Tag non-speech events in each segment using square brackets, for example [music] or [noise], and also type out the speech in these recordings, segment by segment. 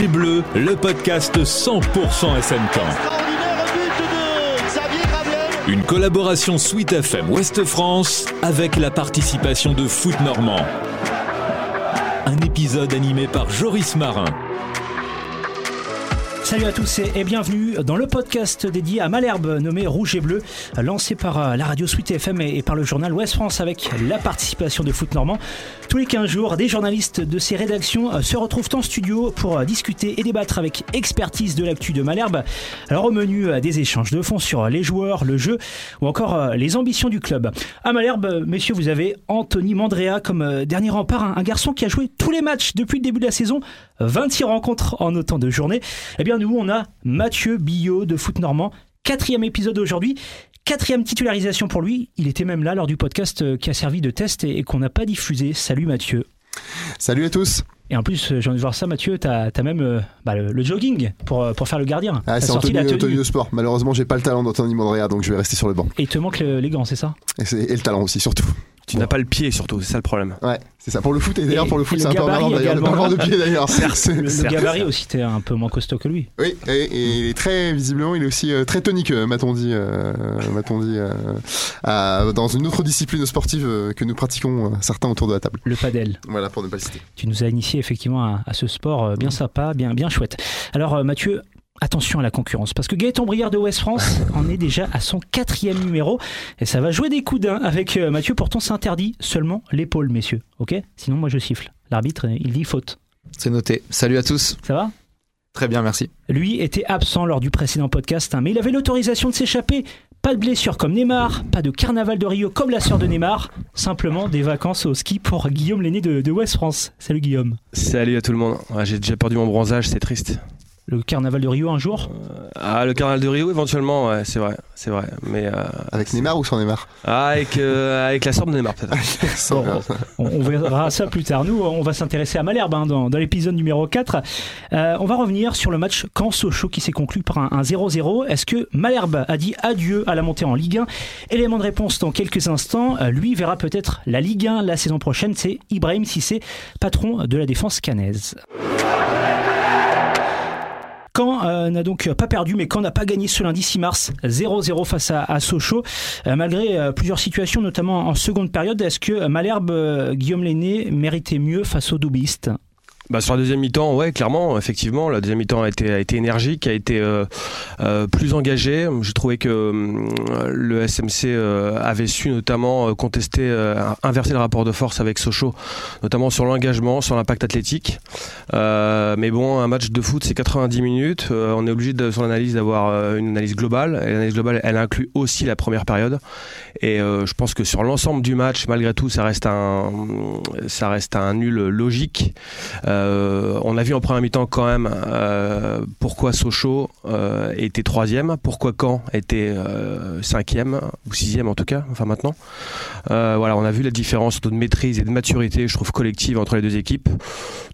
Rouge et Bleu, le podcast 100% SMK. Une collaboration Suite FM Ouest France avec la participation de Foot Normand. Un épisode animé par Joris Marin. Salut à tous et bienvenue dans le podcast dédié à Malherbe nommé Rouge et Bleu, lancé par euh, la radio Suite FM et par le journal Ouest France avec la participation de Foot Normand. Tous les 15 jours, des journalistes de ces rédactions euh, se retrouvent en studio pour euh, discuter et débattre avec expertise de l'actu de Malherbe. Alors au menu des échanges de fonds sur les joueurs, le jeu ou encore les ambitions du club. À Malherbe, messieurs, vous avez Anthony Mandrea comme dernier rempart, un garçon qui a joué tous les matchs depuis le début de la saison, 26 rencontres en autant de journées. Eh bien nous, on a Mathieu Billot de Foot Normand. Quatrième épisode aujourd'hui. Quatrième titularisation pour lui. Il était même là lors du podcast euh, qui a servi de test et, qu'on n'a pas diffusé. Salut Mathieu. Salut à tous. Et en plus, j'ai envie de voir ça, Mathieu, tu as, même euh, bah, le, jogging pour, euh, pour faire le gardien. Ah, c'est Anthony, Anthony de sport. Malheureusement, j'ai pas le talent d'Anthony Mondrea, donc je vais rester sur le banc. Et il te manque les gants, c'est ça? Et, et, le talent aussi, surtout. Tu n'as pas le pied surtout, c'est ça le problème. Ouais, c'est ça. Pour le foot, et d'ailleurs, pour le foot, c'est un peu emmerdant d'ailleurs de pas avoir de pied d'ailleurs. [laughs] Le, gabarit aussi, t'es un peu moins costaud que lui. Oui, et, il est très, visiblement, il est aussi euh, très tonique, euh, m'a-t-on dit, euh, m'a-t-on dit dans une autre discipline sportive que nous pratiquons certains autour de la table. Le padel. Voilà, pour ne pas le citer. Tu nous as initié effectivement à, à ce sport bien sympa, bien, bien chouette. Alors, Mathieu, attention à la concurrence, parce que Gaëtan Briard de West France [laughs] en est déjà à son quatrième numéro, et ça va jouer des coups d'un avec euh, Mathieu, pourtant c'est interdit seulement l'épaule, messieurs, ok? Sinon moi je siffle. L'arbitre, il dit faute. C'est noté. Salut à tous. Ça va? Très bien, merci. Lui était absent lors du précédent podcast, hein, mais il avait l'autorisation de s'échapper. Pas de blessure comme Neymar, pas de carnaval de Rio comme la sœur de Neymar, simplement des vacances au ski pour Guillaume l'aîné de, de West France. Salut Guillaume. Salut à tout le monde. J'ai déjà perdu mon bronzage, c'est triste le carnaval de Rio un jour euh, Ah, le carnaval de Rio éventuellement, ouais, c'est vrai, c'est vrai. Mais euh, avec Neymar ou sans Neymar? Ah, avec euh, avec la sorte de Neymar peut-être. [laughs] on, verra ça plus tard. Nous, on va s'intéresser à Malherbe hein, dans, l'épisode numéro 4. on va revenir sur le match Caen-Sochaux qui s'est conclu par un 0-0. Est-ce que Malherbe a dit adieu à la montée en Ligue 1 Élément de réponse dans quelques instants. lui verra peut-être la Ligue 1 la saison prochaine. C'est Ibrahim Sissé, patron de la défense canaise. Caen euh, n'a donc pas perdu, mais Caen n'a pas gagné ce lundi 6 mars 0-0 face à, Sochaux, euh, malgré euh, plusieurs situations, notamment en seconde période. Est-ce que Malherbe, Guillaume Lenné méritait mieux face aux doubistes bah, sur la deuxième mi-temps, ouais, clairement, effectivement, la deuxième mi-temps a été, énergique, a été euh, euh, plus engagée. J'ai trouvé que euh, le SMC avait su notamment contester, inverser le rapport de force avec Sochaux, notamment sur l'engagement, sur l'impact athlétique. mais bon, un match de foot, c'est 90 minutes. on est obligé de, sur l'analyse d'avoir une analyse globale. Et l'analyse globale, elle inclut aussi la première période. Et je pense que sur l'ensemble du match, malgré tout, ça reste un, ça reste un nul logique. On a vu en première mi-temps quand même euh, pourquoi Sochaux euh, était troisième, pourquoi Caen était cinquième ou sixième en tout cas, enfin maintenant. voilà, on a vu la différence de maîtrise et de maturité, je trouve, collective entre les deux équipes.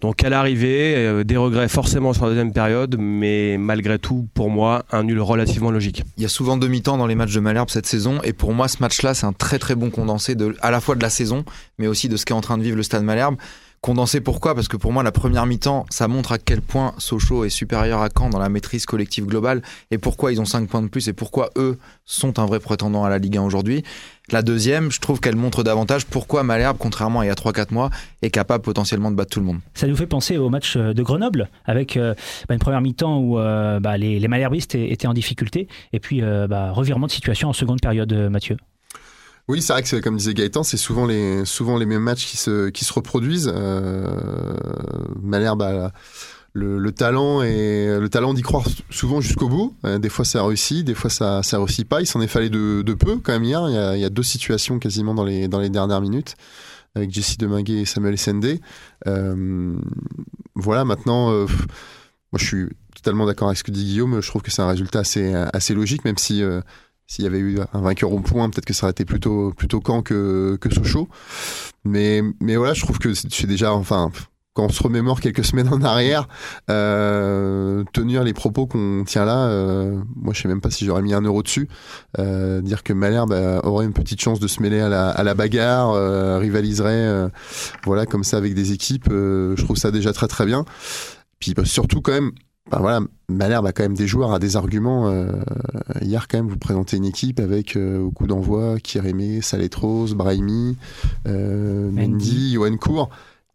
Donc à l'arrivée, des regrets forcément sur la deuxième période, mais malgré tout, pour moi, un nul relativement logique. Il y a souvent demi-temps dans les matchs de Malherbe cette saison, et pour moi, ce match-là, c'est un très très bon condensé de, à la fois de la saison, mais aussi de ce qu'est en train de vivre le Stade Malherbe. Condensé pourquoi? Parce que pour moi, la première mi-temps, ça montre à quel point Sochaux est supérieur à Caen dans la maîtrise collective globale et pourquoi ils ont 5 points de plus et pourquoi eux sont un vrai prétendant à la Ligue 1 aujourd'hui. La deuxième, je trouve qu'elle montre davantage pourquoi Malherbe, contrairement à il y a 3-4 mois, est capable potentiellement de battre tout le monde. Ça nous fait penser au match de Grenoble, avec euh, bah, une première mi-temps où euh, bah, les, Malherbistes étaient en difficulté, et puis euh, bah, revirement de situation en seconde période, Mathieu. Oui, c'est vrai que comme disait Gaëtan, c'est souvent les souvent les mêmes matchs qui se reproduisent. Euh, Malherbe a le, talent et le talent d'y croire souvent jusqu'au bout. Euh, des fois ça réussit, des fois ça ça réussit pas. Il s'en est fallu de, peu quand même hier. Il y, a, deux situations quasiment dans les dernières minutes avec Jesse Deminguet et Samuel Sende. Euh, voilà, maintenant, moi je suis totalement d'accord avec ce que dit Guillaume. Je trouve que c'est un résultat assez assez logique, même si s'il y avait eu un vainqueur au point, peut-être que ça aurait été plutôt, plutôt Caen que, que Sochaux. Mais, mais voilà, je trouve que c'est déjà, enfin, quand on se remémore quelques [laughs] semaines en arrière, euh, tenir les propos qu'on tient là, euh, moi je sais même pas si j'aurais mis un euro dessus. Euh, dire que Malherbe bah, aurait une petite chance de se mêler à la, à la bagarre, euh, rivaliserait, euh, voilà, comme ça avec des équipes, je trouve ça déjà très très bien. Puis bah, surtout quand même, bah, voilà, Malherbe a quand même des joueurs, a des arguments. Euh, hier quand même, vous présentez une équipe avec euh, au coup d'envoi Kirémé, Saletros, Brahimi, euh, Mendy, Johan Cour.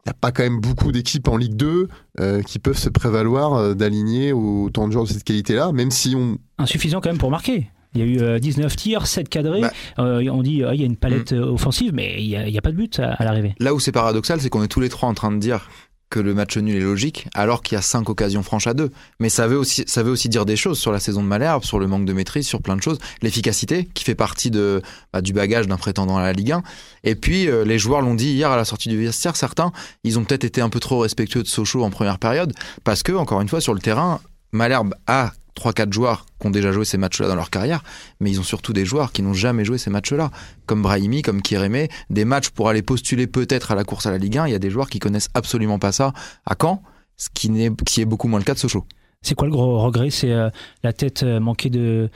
Il n'y a pas quand même beaucoup d'équipes en Ligue 2 euh, qui peuvent se prévaloir d'aligner autant de joueurs de cette qualité-là, même si on... Insuffisant quand même pour marquer. Il y a eu euh, 19 tirs, 7 cadrés. Bah. Euh, on dit euh, il y a une palette euh, offensive, mais il n'y a pas de but à, à l'arrivée. Là où c'est paradoxal, c'est qu'on est tous les trois en train de dire que le match nul est logique, alors qu'il y a cinq occasions franches à deux. Mais ça veut aussi, ça veut aussi dire des choses sur la saison de Malherbe, sur le manque de maîtrise, sur plein de choses. L'efficacité, qui fait partie de, bah, du bagage d'un prétendant à la Ligue 1. Et puis, euh, les joueurs l'ont dit hier à la sortie du vestiaire, certains, ils ont peut-être été un peu trop respectueux de Sochaux en première période, parce que, encore une fois, sur le terrain, Malherbe a 3-4 joueurs qui ont déjà joué ces matchs-là dans leur carrière, mais ils ont surtout des joueurs qui n'ont jamais joué ces matchs-là, comme Brahimi, comme Kirémé, des matchs pour aller postuler peut-être à la course à la Ligue 1. Il y a des joueurs qui connaissent absolument pas ça à Caen, ce qui, n'est, qui est beaucoup moins le cas de Sochaux. C'est quoi le gros regret? C'est euh, la tête euh, manquée de,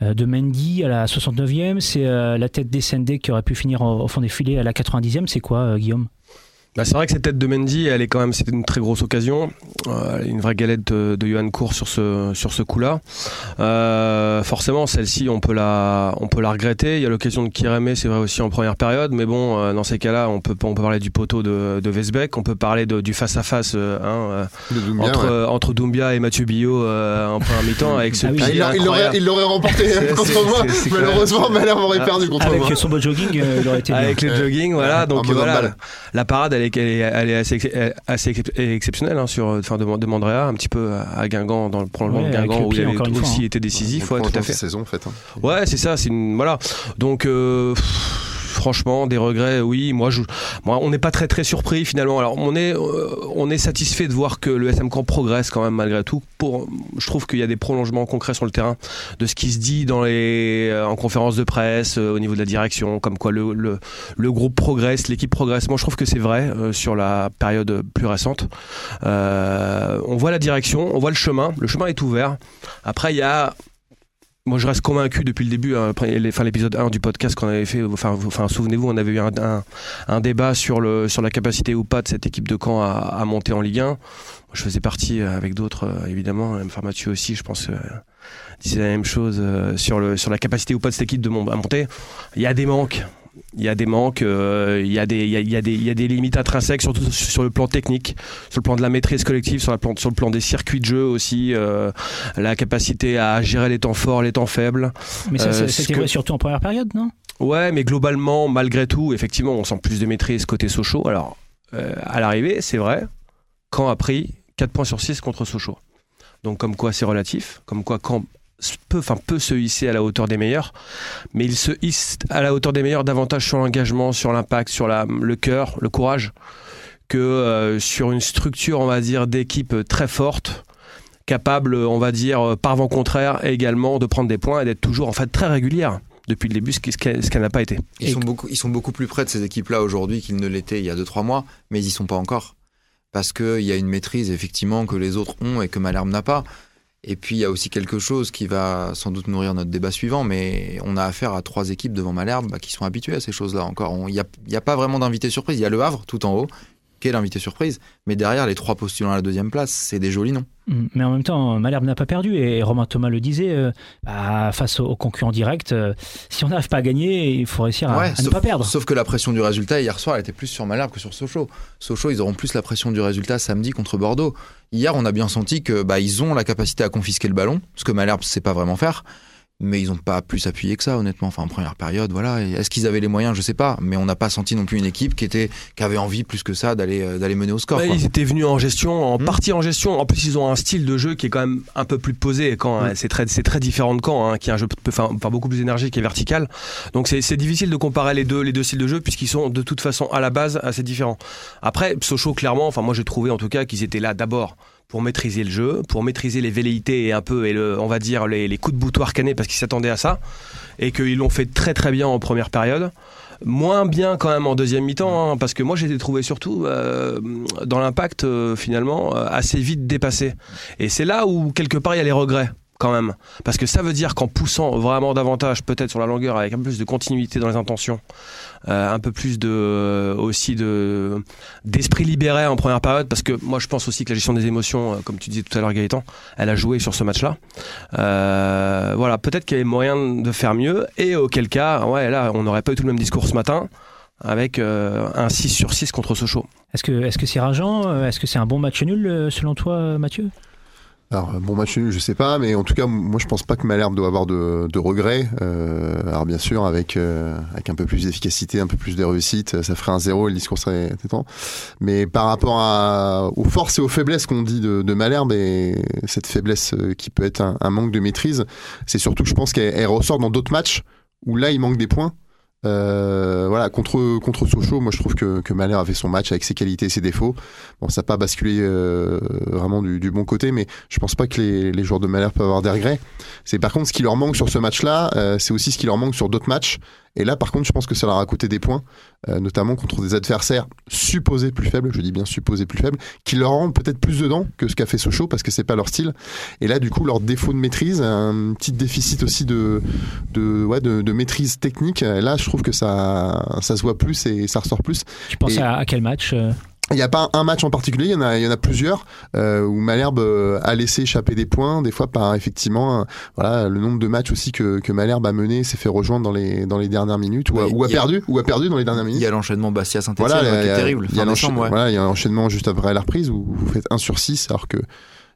euh, de Mendy à la 69e, c'est la tête d'Essendé qui aurait pu finir au, au fond des filets à la 90e. C'est quoi, Guillaume? Bah, c'est vrai que cette tête de Mendy, elle est quand même, c'était une très grosse occasion. Euh, une vraie galette de, de Johan Cour sur ce, sur ce coup-là. Euh, forcément, celle-ci, on peut la, on peut la regretter. Il y a l'occasion de Kiremé, c'est vrai aussi en première période, mais bon, euh, dans ces cas-là, on peut, on peut parler du poteau de, de Vesbeck, on peut parler de- du face-à-face hein, euh, de Doumbia, entre, ouais. entre Doumbia et Mathieu Billot euh, en première mi-temps avec ce Ah oui. Ah, il l'a- l'aurait il l'aurait remporté [laughs] contre moi. c'est- c'est quand Malheureusement, même- Malherbe aurait Ah, perdu contre moi. Avec son beau jogging, euh, il aurait été bien. Avec le jogging, voilà. Donc voilà, handball. la parade, elle est, elle est, elle est assez, assez excep- exceptionnelle hein, sur, enfin, de, de Mandrea, un petit peu à Guingamp, dans le prolongement Ouais, de avec Guingamp où il avait fois, aussi hein. été décisif, ouais, tout à fait. saison en fait. hein. Ouais, c'est ça, c'est une, voilà. Donc, euh, pff, franchement, des regrets, oui. Moi, on n'est pas très très surpris finalement. On est, euh, on est satisfait de voir que le SM Camp progresse quand même malgré tout. Je trouve qu'il y a des prolongements concrets sur le terrain de ce qui se dit euh, en conférence de presse, euh, au niveau de la direction, comme quoi le, groupe progresse, l'équipe progresse. Moi, je trouve que c'est vrai sur la période plus récente. On voit la direction, on voit le chemin. Le chemin est ouvert. Après, il y a moi, je reste convaincu depuis le début, hein, après enfin, l'épisode 1 du podcast qu'on avait fait. Enfin, vous- enfin souvenez-vous, on avait eu un, débat sur, le, sur la capacité ou pas de cette équipe de Caen à, à monter en Ligue 1. Moi, je faisais partie euh, avec d'autres, euh, évidemment. Enfin, Mathieu aussi, je pense, euh, disait la même chose euh, sur, le, sur la capacité ou pas de cette équipe de mon- à monter. Il y a des manques. Il y a des manques, euh, il, y a des, il, y a, il, y a des, il y a des limites intrinsèques, surtout sur le plan technique, sur le plan de la maîtrise collective, sur, la plan, sur le plan des circuits de jeu aussi, euh, la capacité à gérer les temps forts, les temps faibles. Mais ça, Euh, c'était que- vrai surtout en première période, non? Ouais, mais globalement, malgré tout, effectivement, on sent plus de maîtrise côté Sochaux. Alors, euh, à l'arrivée, c'est vrai, Caen a pris 4 points sur 6 contre Sochaux. Donc, comme quoi, c'est relatif. Comme quoi, Caen peut, enfin, peut se hisser à la hauteur des meilleurs. Mais il se hisse à la hauteur des meilleurs davantage sur l'engagement, sur l'impact, sur la, le cœur, le courage, que euh, sur une structure, on va dire, d'équipe très forte capable, on va dire, euh, par vent contraire, également de prendre des points et d'être toujours en fait très régulière depuis le début, ce qui- ce qu'elle n'a pas été. Ils, sont beaucoup, ils sont beaucoup plus près de ces équipes-là aujourd'hui qu'ils ne l'étaient il y a 2-3 mois, mais ils y sont pas encore. Parce qu'il y a une maîtrise, effectivement, que les autres ont et que Malherbe n'a pas. Et puis, il y a aussi quelque chose qui va sans doute nourrir notre débat suivant, mais on a affaire à trois équipes devant Malherbe bah, qui sont habituées à ces choses-là encore. Il n'y a, a pas vraiment d'invité surprise. Il y a le Havre, tout en haut, qui est l'invité surprise? Mais derrière, les trois postulants à la deuxième place, c'est des jolis noms. Mm. Mais en même temps, Malherbe n'a pas perdu et Romain Thomas le disait, euh, bah, face aux, concurrents directs, euh, si on n'arrive pas à gagner, il faut réussir à, Ouais, à ne pas perdre. sauf que la pression du résultat hier soir, elle était plus sur Malherbe que sur Sochaux. Sochaux, ils auront plus la pression du résultat samedi contre Bordeaux. Hier, on a bien senti que bah, ils ont la capacité à confisquer le ballon, ce que Malherbe sait pas vraiment faire. Mais ils n'ont pas plus appuyé que ça, honnêtement. Enfin, en première période, voilà. Est-ce qu'ils avaient les moyens? Je sais pas. Mais on n'a pas senti non plus une équipe qui était, qui avait envie plus que ça d'aller, euh, d'aller mener au score. Quoi. ils étaient venus en gestion, en Hmm. partie en gestion. En plus, ils ont un style de jeu qui est quand même un peu plus posé. Quand hein. c'est très, c'est très différent de Caen, hein, qui est un jeu enfin, enfin, beaucoup plus énergique et vertical. Donc c'est c'est difficile de comparer les deux, les deux styles de jeu puisqu'ils sont de toute façon à la base assez différents. Après, Sochaux, clairement, enfin moi j'ai trouvé en tout cas qu'ils étaient là d'abord pour maîtriser le jeu, pour maîtriser les velléités et un peu, on va dire, les, coups de boutoir canés parce qu'ils s'attendaient à ça. Et qu'ils l'ont fait très très bien en première période. Moins bien quand même en deuxième mi-temps, hein, parce que moi j'ai trouvé surtout euh, dans l'impact euh, finalement euh, assez vite dépassé. Et c'est là où quelque part il y a les regrets même. Parce que ça veut dire qu'en poussant vraiment davantage, peut-être sur la longueur, avec un peu plus de continuité dans les intentions, euh, un peu plus de aussi de d'esprit libéré en première période, parce que moi je pense aussi que la gestion des émotions, euh, comme tu disais tout à l'heure Gaëtan, elle a joué sur ce match-là. Euh, voilà, peut-être qu'il y avait moyen de faire mieux, et auquel cas, ouais, là, on n'aurait pas eu tout le même discours ce matin avec euh, un 6 sur 6 contre Sochaux. Est-ce que est-ce que c'est rageant? Euh, Est-ce que c'est un bon match nul euh, selon toi, Mathieu? Alors, bon match nul, je sais pas, mais en tout cas, moi je pense pas que Malherbe doit avoir de, de regrets. Euh, alors, bien sûr, avec, euh, avec un peu plus d'efficacité, un peu plus de réussite, ça ferait un zéro et le discours serait étant. Mais par rapport à, aux forces et aux faiblesses qu'on dit de, de Malherbe et cette faiblesse euh, qui peut être un, un manque de maîtrise, c'est surtout que je pense qu'elle elle ressort dans d'autres matchs où là il manque des points. Euh, voilà, contre contre Sochaux, moi je trouve que, que Malherbe a fait son match avec ses qualités et ses défauts. Bon, ça n'a pas basculé euh, vraiment du, du bon côté, mais je pense pas que les, les joueurs de Malherbe peuvent avoir des regrets. C'est par contre ce qui leur manque sur ce match-là, euh, c'est aussi ce qui leur manque sur d'autres matchs. Et là, par contre, je pense que ça leur a coûté des points, euh, notamment contre des adversaires supposés plus faibles, je dis bien supposés plus faibles, qui leur rendent peut-être plus dedans que ce qu'a fait Sochaux parce que c'est pas leur style. Et là, du coup, leur défaut de maîtrise, un petit déficit aussi de de ouais de, de maîtrise technique. Là, je trouve que ça ça se voit plus et ça ressort plus. Tu penses Et- à, à quel match euh Il n'y a pas un match en particulier, il y en a, il y en a plusieurs euh, où Malherbe euh, a laissé échapper des points, des fois par effectivement voilà le nombre de matchs aussi que, que Malherbe a mené s'est fait rejoindre dans les dans les dernières minutes ou, a, ou il a- perdu ou a perdu dans les dernières Il minutes. y a l'enchaînement Bastia Saint-Etienne Voilà, qui il y est a- terrible. Il y, a fin l'encha- décembre, ouais. voilà, il y a un enchaînement juste après la reprise où vous faites 1 sur 6 alors que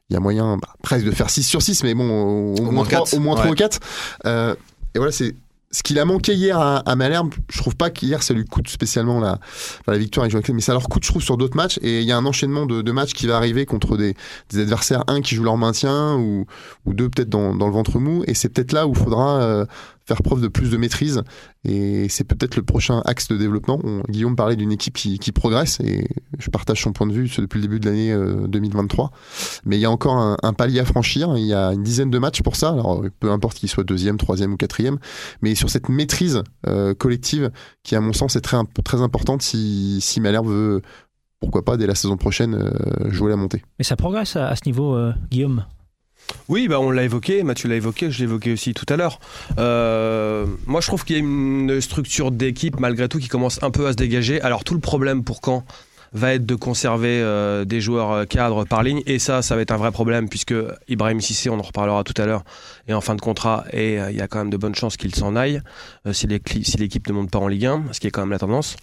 il y a moyen bah, presque de faire 6 sur 6 mais bon au, au moins moins 3 quatre. au moins trois Ouais. ou 4 euh, et voilà c'est ce qu'il a manqué hier à, à Malherbe, je trouve pas qu'hier ça lui coûte spécialement la, enfin, la victoire avec Joachim, mais ça leur coûte, je trouve, sur d'autres matchs. Et il y a un enchaînement de, de matchs qui va arriver contre des, adversaires, un qui joue leur maintien ou, deux peut-être dans, dans le ventre mou. Et c'est peut-être là où il faudra euh, faire preuve de plus de maîtrise. Et c'est peut-être le prochain axe de développement. Guillaume parlait d'une équipe qui, qui progresse et je partage son point de vue depuis le début de l'année euh, 2023. Mais il y a encore un, palier à franchir. Il y a une dizaine de matchs pour ça. Alors peu importe qu'il soit deuxième, troisième ou quatrième, mais sur cette maîtrise euh, collective qui, à mon sens, est très, très importante si, si Malherbe veut, pourquoi pas, dès la saison prochaine, euh, jouer la montée. Mais ça progresse à, ce niveau, euh, Guillaume? Oui, bah on l'a évoqué, Mathieu l'a évoqué, je l'ai évoqué aussi tout à l'heure. Euh, moi, je trouve qu'il y a une structure d'équipe, malgré tout, qui commence un peu à se dégager. Alors, tout le problème pour Caen va être de conserver euh, des joueurs euh, cadres par ligne, et ça, ça va être un vrai problème, puisque Ibrahim Sissé, on en reparlera tout à l'heure, est en fin de contrat, et euh, il y a quand même de bonnes chances qu'il s'en aille, euh, si l'équi- si l'équipe ne monte pas en Ligue 1, ce qui est quand même la tendance.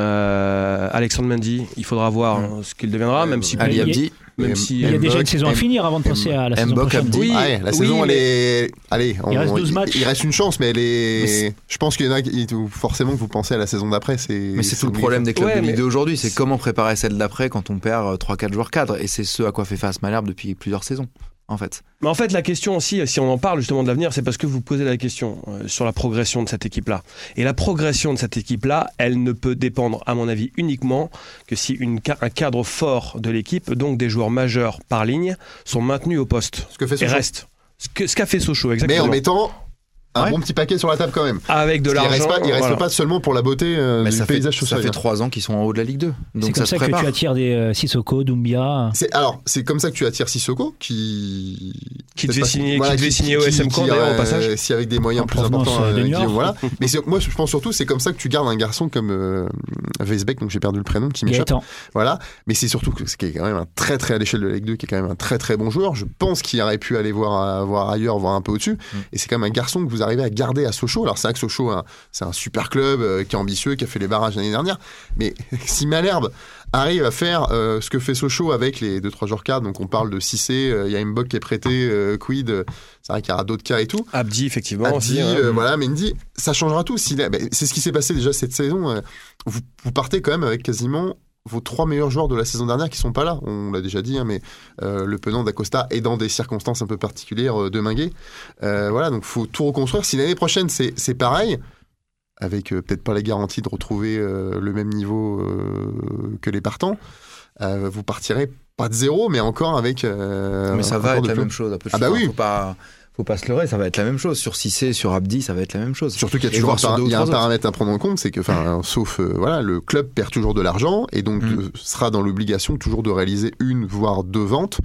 Euh, Alexandre Mendy, il faudra voir hein, ce qu'il deviendra, Ouais, même si... Ali Abdi, même si Il y a déjà une saison à finir avant de passer à la saison Mbok, prochaine. Oui, Ah ouais, la oui, saison, elle est. Allez, Il reste 12 matchs. Il, reste une chance, mais elle est. Mais je pense qu'il y en a qui. Forcément, que vous pensez à la saison d'après. C'est. Mais c'est tout le problème des clubs Ouais, de Ligue mais- 2 aujourd'hui, c'est c'est- comment préparer celle d'après quand on perd 3-4 joueurs cadres. Et c'est ce à quoi fait face Malherbe depuis plusieurs saisons, en fait. Mais en fait, la question aussi, si on en parle justement de l'avenir, c'est parce que vous posez la question euh, sur la progression de cette équipe-là. Et la progression de cette équipe-là, elle ne peut dépendre, à mon avis, uniquement que si une un cadre fort de l'équipe, donc des joueurs majeurs par ligne, sont maintenus au poste Ce que fait et Sochaux. restent. Ce qu'a fait Sochaux, Mais exactement. en mettant un Ouais. bon petit paquet sur la table quand même. Avec de l'argent. reste pas, il reste voilà. pas seulement pour la beauté euh, Mais du ça fait, paysage ça social. fait 3 ans qu'ils sont en haut de la Ligue 2. C'est Donc comme ça, ça, se que tu attires des euh, Sissoko, Doumbia. C'est alors c'est comme ça que tu attires Sissoko qui Qui devait pas- signer- qui devait signer au SM qui, d'ailleurs, au euh, passage. Si avec des moyens En plus importants, euh, euh. Guillaume, voilà. [laughs] Mais moi je pense surtout c'est comme ça que tu gardes un garçon comme euh, Weisbeck donc j'ai perdu le prénom qui m'échappe. Voilà, mais c'est surtout que ce qui est quand même un très très à l'échelle de la Ligue 2 qui est quand même un très très bon joueur. Je pense qu'il aurait pu aller voir euh, voir ailleurs, voir un peu au-dessus. Mm. Et c'est quand même un garçon que vous arrivez à garder à Sochaux. Alors c'est vrai que Sochaux hein, c'est un super club euh, qui est ambitieux, qui a fait les barrages l'année dernière. Mais [laughs] si Malherbe arrive à faire euh, ce que fait Sochaux avec les deux trois joueurs cadres, donc on parle de Cissé, euh, il y a Mbok qui est prêté, euh, Quid, euh, c'est vrai qu'il y aura d'autres cas et tout. Abdi, effectivement. Abdi, aussi, hein. euh, voilà, Mendy, ça changera tout. A- ben, c'est ce qui s'est passé déjà cette saison. euh, vous, vous partez quand même avec quasiment vos trois meilleurs joueurs de la saison dernière qui sont pas là. On l'a déjà dit, hein, mais euh, le penant d'Acosta est dans des circonstances un peu particulières euh, de Minguet. Euh, voilà, donc faut tout reconstruire. Si l'année prochaine c'est c'est pareil, avec peut-être pas la garantie de retrouver le même niveau que les partants, vous partirez pas de zéro, mais encore avec. Mais ça va être la même chose. Après, Ah bah oui. Faut pas, faut pas se leurrer, ça va être la même chose. Sur Cissé, sur Abdi, ça va être la même chose. Surtout qu'il y a toujours y a un autres. paramètre à prendre en compte, c'est que, enfin, sauf euh, voilà, le club perd toujours de l'argent et donc Mm. euh, sera dans l'obligation toujours de réaliser une voire deux ventes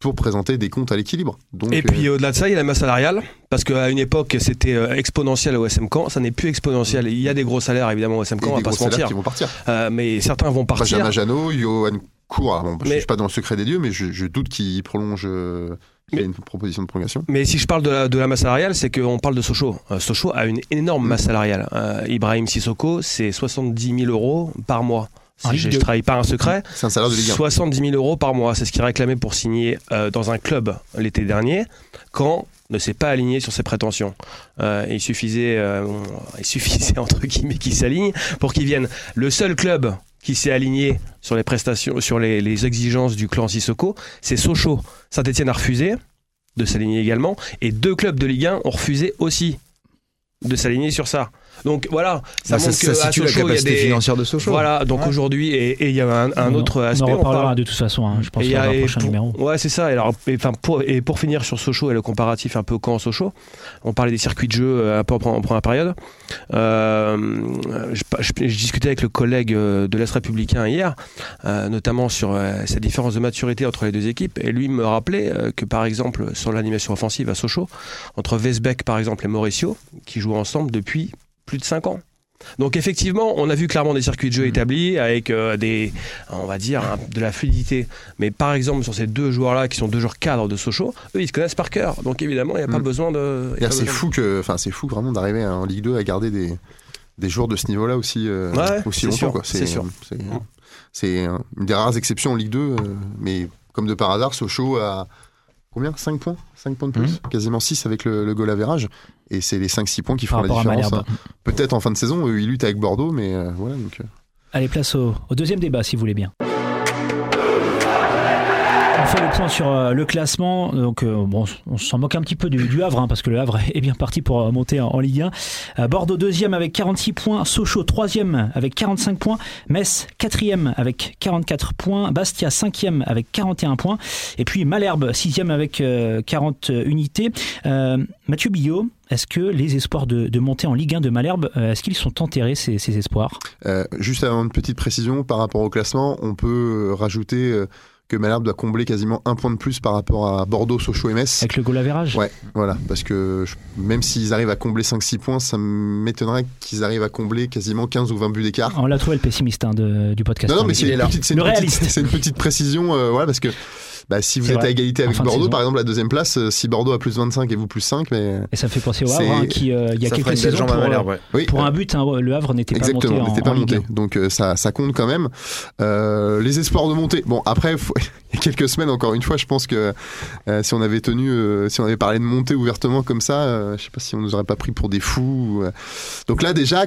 pour présenter des comptes à l'équilibre. Donc, Et puis euh, au-delà de ça, il y a la masse salariale, parce qu'à une époque, c'était exponentiel au SM Caen, ça n'est plus exponentiel. Il y a des gros salaires évidemment au SM et Caen, on va pas se mentir. qui vont partir. Euh, mais certains vont partir. Benjamin Janot, Johan Bon, je Mais- suis pas dans le secret des dieux, mais je, je doute qu'il prolonge, euh, y une proposition de prolongation. Mais si je parle de la, de la masse salariale, c'est qu'on parle de Sochaux. Euh, Sochaux a une énorme masse salariale. Euh, Ibrahim Sissoko, c'est 70 000 euros par mois. Si Ligue je, 2. trahis pas un secret, C'est un salaire de Ligue 1. 70 000 euros par mois, c'est ce qu'il réclamait pour signer euh, dans un club l'été dernier, quand ne s'est pas aligné sur ses prétentions. Euh, il suffisait, euh, il suffisait [laughs] entre guillemets qu'il s'aligne pour qu'il vienne. Le seul club qui s'est aligné sur les prestations, sur les, exigences du clan Sissoko, c'est Sochaux. Saint-Etienne a refusé de s'aligner également, et deux clubs de Ligue 1 ont refusé aussi de s'aligner sur ça. Donc voilà, ça Bah, ça, montre ça que à situe la Sochaux, capacité des financière de Sochaux. voilà, donc Ouais. aujourd'hui, et il y a un, un On- autre aspect. On en on reparlera parle- de toute façon, hein, je pense, dans et prochain pour- numéro. Ouais, c'est ça. Et, alors, et, enfin, pour, et pour finir sur Sochaux et le comparatif un peu quand Sochaux, on parlait des circuits de jeu euh, un peu en, en première période. Euh, je, je- je discutais avec le collègue euh, de l'Est républicain hier, euh, notamment sur euh, cette différence de maturité entre les deux équipes. Et lui me rappelait euh, que, par exemple, sur l'animation offensive à Sochaux, entre Vesbeck, par exemple, et Mauricio, qui jouent ensemble depuis plus de 5 ans. Donc effectivement, on a vu clairement des circuits de jeu établis avec euh, des, on va dire, un- de la fluidité. Mais par exemple, sur ces deux joueurs-là, qui sont deux joueurs cadres de Sochaux, eux, ils se connaissent par cœur. Donc évidemment, il n'y a pas Mm. besoin de. C'est fou que, enfin, c'est fou vraiment d'arriver en Ligue 2 à garder des, des joueurs de ce niveau-là aussi, euh, Ouais, aussi longtemps. c'est sûr. C'est, une des rares exceptions en Ligue 2, euh, mais comme de par hasard, Sochaux a combien? 5 points? 5 points de plus Mhm. Quasiment 6 avec le, le goal average. Et c'est les 5-6 points qui font la différence. Hein. Peut-être en fin de saison, eux, ils luttent avec Bordeaux, mais euh, voilà. Donc, euh, Allez, place au, au deuxième débat, si vous voulez bien. Le point sur euh, le classement. Donc, euh, bon, on s'en moque un petit peu du, Havre, hein, parce que le Havre [laughs] est bien parti pour euh, monter en, Ligue 1. Euh, Bordeaux deuxième avec 46 points, Sochaux troisième avec 45 points, Metz quatrième avec 44 points, Bastia cinquième avec 41 points, et puis Malherbe sixième avec euh, 40 unités. Mathieu Billot, est-ce que les espoirs de, monter en Ligue 1 de Malherbe, est-ce qu'ils sont enterrés ces, espoirs? Juste avant une petite précision par rapport au classement, on peut rajouter que Malherbe doit combler quasiment un point de plus par rapport à Bordeaux, Sochaux et Metz. avec le goal average Ouais, voilà, parce que je- même s'ils arrivent à combler 5-6 points, ça m'étonnerait qu'ils arrivent à combler quasiment 15 ou 20 buts d'écart. On l'a trouvé le pessimiste hein, de- du podcast. Non, non, hein, mais il c'est est une, une petite précision, euh, voilà, parce que bah, si vous êtes vrai. à égalité avec En fin Bordeaux, par exemple, la deuxième place, euh, si Bordeaux a plus 25 et vous plus 5, mais Et ça me fait penser au C'est- Havre, hein, qui, euh, il y a Ça quelques saisons, pour, à euh, ouais. oui, pour euh, un but, hein, le Havre n'était pas monté Exactement, en, n'était pas en monté. Donc euh, ça, ça compte quand même. Euh, les espoirs de monter. Bon, après, faut- [laughs] il y a quelques semaines, encore une fois, je pense que euh, si on avait tenu, euh, si on avait parlé de monter ouvertement comme ça, euh, je sais pas si on nous aurait pas pris pour des fous. ou. Donc là, déjà.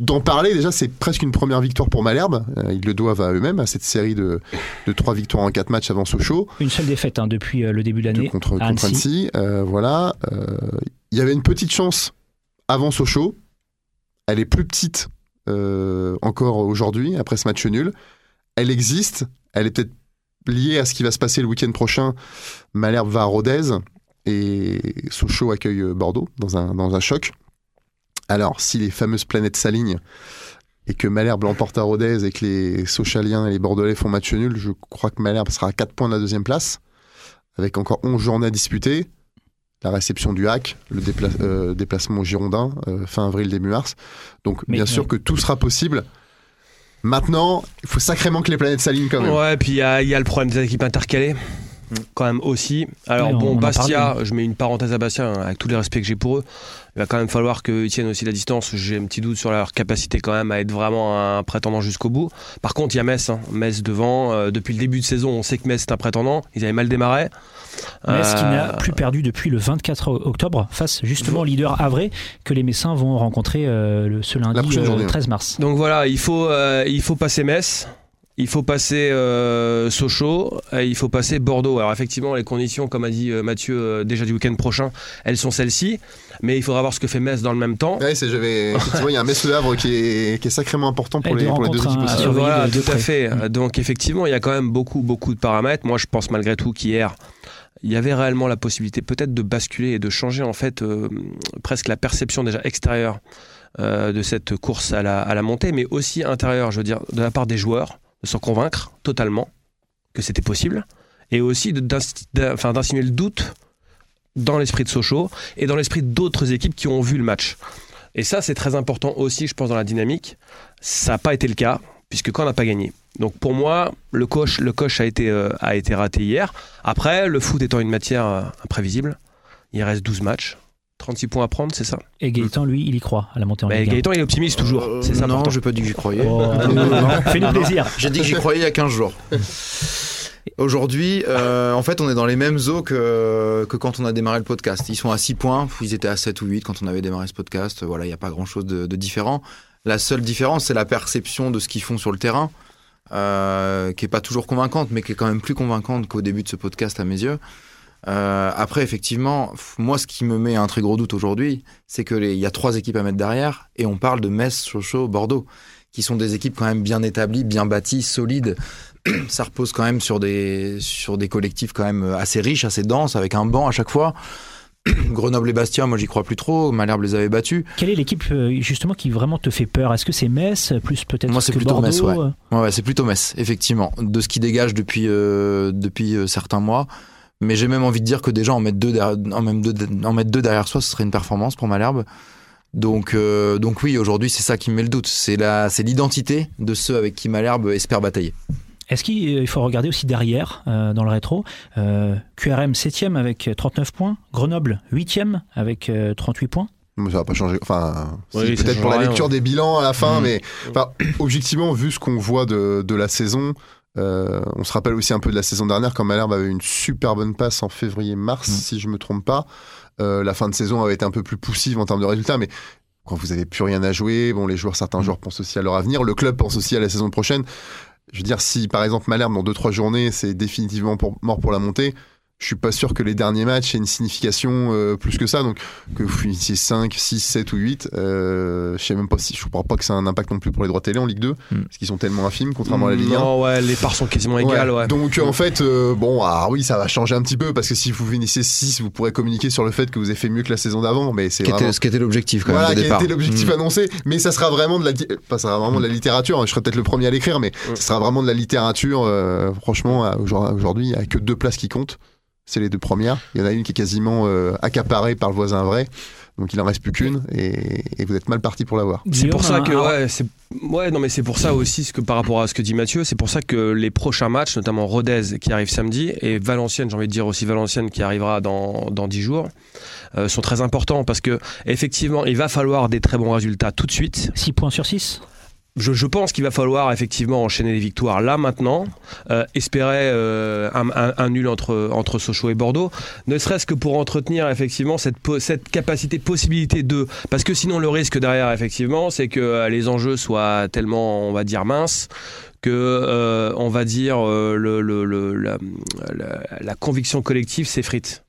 D'en parler, déjà, c'est presque une première victoire pour Malherbe. Euh, ils le doivent à eux-mêmes, à cette série de, de trois victoires en quatre matchs avant Sochaux. Une seule défaite hein, depuis euh, le début de l'année. contre, contre Annecy. Annecy. Euh, voilà. Euh, Il y avait une petite chance avant Sochaux. Elle est plus petite euh, encore aujourd'hui, après ce match nul. Elle existe. Elle est peut-être liée à ce qui va se passer le week-end prochain. Malherbe va à Rodez et Sochaux accueille Bordeaux dans un, dans un choc. Alors, si les fameuses planètes s'alignent et que Malherbe l'emporte à Rodez et que les Sochaliens et les Bordelais font match nul, je crois que Malherbe sera à 4 points de la deuxième place avec encore 11 journées à disputer. La réception du hack, le dépla- euh, déplacement au Girondin, euh, fin avril, début mars. Donc, Mais- bien sûr ouais. que tout sera possible. Maintenant, il faut sacrément que les planètes s'alignent quand même. Ouais, puis il y, a il y a le problème des équipes intercalées. Quand même aussi. Alors Oui, bon, Bastia, je mets une parenthèse à Bastia, hein, avec tous les respects que j'ai pour eux. Il va quand même falloir qu'ils tiennent aussi la distance. J'ai un petit doute sur leur capacité quand même à être vraiment un prétendant jusqu'au bout. Par contre, il y a Metz. hein. Metz devant. Euh, depuis le début de saison, on sait que Metz est un prétendant. Ils avaient mal démarré. Metz qui Euh, n'a plus perdu depuis le 24 octobre face justement au leader Havre que les Messins vont rencontrer euh, le, ce lundi euh, journée, 13 mars. Donc voilà, il faut, euh, il faut passer Metz. Il faut passer euh, Sochaux, et il faut passer Bordeaux. Alors effectivement, les conditions, comme a dit euh, Mathieu euh, déjà du week-end prochain, elles sont celles-ci. Mais il faudra voir ce que fait Metz dans le même temps. Ouais, c'est, [laughs] il y a un Metz Le Havre qui est, qui est sacrément important pour, les, deux pour les deux rencontres, équipes aussi. Voilà, de- tout à fait. Mm. Donc effectivement, il y a quand même beaucoup, beaucoup de paramètres. Moi, je pense malgré tout qu'hier, il y avait réellement la possibilité peut-être de basculer et de changer en fait euh, presque la perception déjà extérieure euh, de cette course à la, à la montée, mais aussi intérieure, je veux dire, de la part des joueurs, de s'en convaincre totalement que c'était possible. et aussi d'insinuer le doute dans l'esprit de Sochaux et dans l'esprit d'autres équipes qui ont vu le match. Et ça, c'est très important aussi, je pense, dans la dynamique. Ça n'a pas été le cas, puisque quand on n'a pas gagné. Donc pour moi, le coach, le coach a, été, euh, a été raté hier. Après, le foot étant une matière euh, imprévisible, il reste 12 matchs. 36 points à prendre, c'est ça Et Gaëtan, lui, il y croit à la montée en Bah, Ligue 1. Gaëtan, il est optimiste toujours. Euh, c'est ça non, j'ai pas dit que j'y croyais. Oh. Fais-nous plaisir. J'ai dit que j'y croyais il y a 15 jours. Aujourd'hui, euh, en fait, on est dans les mêmes eaux que, que quand on a démarré le podcast. Ils sont à 6 points, ils étaient à 7 ou 8 quand on avait démarré ce podcast. Voilà, il n'y a pas grand-chose de, de différent. La seule différence, c'est la perception de ce qu'ils font sur le terrain, euh, qui est pas toujours convaincante, mais qui est quand même plus convaincante qu'au début de ce podcast à mes yeux. Euh, après, effectivement, moi, ce qui me met un très gros doute aujourd'hui, c'est que les- il y a trois équipes à mettre derrière, et on parle de Metz, Sochaux, Bordeaux, qui sont des équipes quand même bien établies, bien bâties, solides. [clears throat] Ça repose quand même sur des sur des collectifs quand même assez riches, assez denses, avec un banc à chaque fois. [clears throat] Grenoble et Bastia, moi j'y crois plus trop. Malherbe les avait battus. Quelle est l'équipe euh, justement qui vraiment te fait peur? Est-ce que c'est Metz plus peut-être Moi, c'est plutôt Bordeaux Metz, ouais. euh? Ouais, ouais, c'est plutôt Metz, effectivement, de ce qui dégage depuis euh, depuis certains mois. Mais j'ai même envie de dire que déjà en mettre deux derrière, en même deux, en mettre deux derrière soi, ce serait une performance pour Malherbe. Donc euh, donc oui, aujourd'hui c'est ça qui me met le doute. C'est la c'est l'identité de ceux avec qui Malherbe espère batailler. Est-ce qu'il euh, faut regarder aussi derrière, euh, dans le rétro euh, QRM 7ème avec 39 points, Grenoble 8ème avec euh, 38 points. Ça va pas changer. Enfin, Oui, peut-être pour la lecture des bilans à la fin, Mhm. mais enfin, [clears throat] objectivement, vu ce qu'on voit de, de la saison, euh, on se rappelle aussi un peu de la saison dernière quand Malherbe avait une super bonne passe en février-mars, Mhm. si je me trompe pas. Euh, la fin de saison avait été un peu plus poussive en termes de résultats, mais quand vous avez plus rien à jouer, bon, les joueurs, certains Mhm. joueurs pensent aussi à leur avenir, le club pense aussi à la saison prochaine. Je veux dire, si par exemple Malherbe dans 2-3 journées, c'est définitivement pour- mort pour la montée, je suis pas sûr que les derniers matchs aient une signification euh, plus que ça. Donc que vous finissiez 5, 6, 7 ou 8, euh, je sais même pas si je crois pas que ça a un impact non plus pour les droits télé en Ligue 2 Mm. parce qu'ils sont tellement infimes contrairement à la Ligue 1. Non, ouais, les parts sont quasiment égales. Ouais. Donc en fait, euh, bon, ah oui, ça va changer un petit peu parce que si vous finissez 6, vous pourrez communiquer sur le fait que vous avez fait mieux que la saison d'avant, mais c'est vraiment... était, ce qui était l'objectif quand Voilà, même de qui été l'objectif Mm. annoncé, mais ça sera vraiment de la, enfin, ça sera vraiment de la littérature. hein. Je serai peut-être le premier à l'écrire, mais ça sera vraiment de la littérature. euh, franchement, aujourd'hui, il n'y a que deux places qui comptent. C'est les deux premières. Il y en a une qui est quasiment euh, accaparée par le voisin vrai. Donc il en reste plus qu'une et, et vous êtes mal parti pour l'avoir. C'est pour ça que un- ouais, c'est ouais non mais c'est pour ça aussi ce que par rapport à ce que dit Mathieu, c'est pour ça que les prochains matchs, notamment Rodez qui arrive samedi et Valenciennes, j'ai envie de dire aussi Valenciennes qui arrivera dans dans 10 jours, euh, sont très importants parce que effectivement il va falloir des très bons résultats tout de suite. 6 points sur 6 Je, je pense qu'il va falloir effectivement enchaîner les victoires là maintenant, euh, espérer euh, un, nul entre entre Sochaux et Bordeaux, ne serait-ce que pour entretenir effectivement cette cette capacité possibilité de parce que sinon le risque derrière effectivement c'est que euh, les enjeux soient tellement on va dire minces que euh, on va dire le, la conviction collective s'effrite.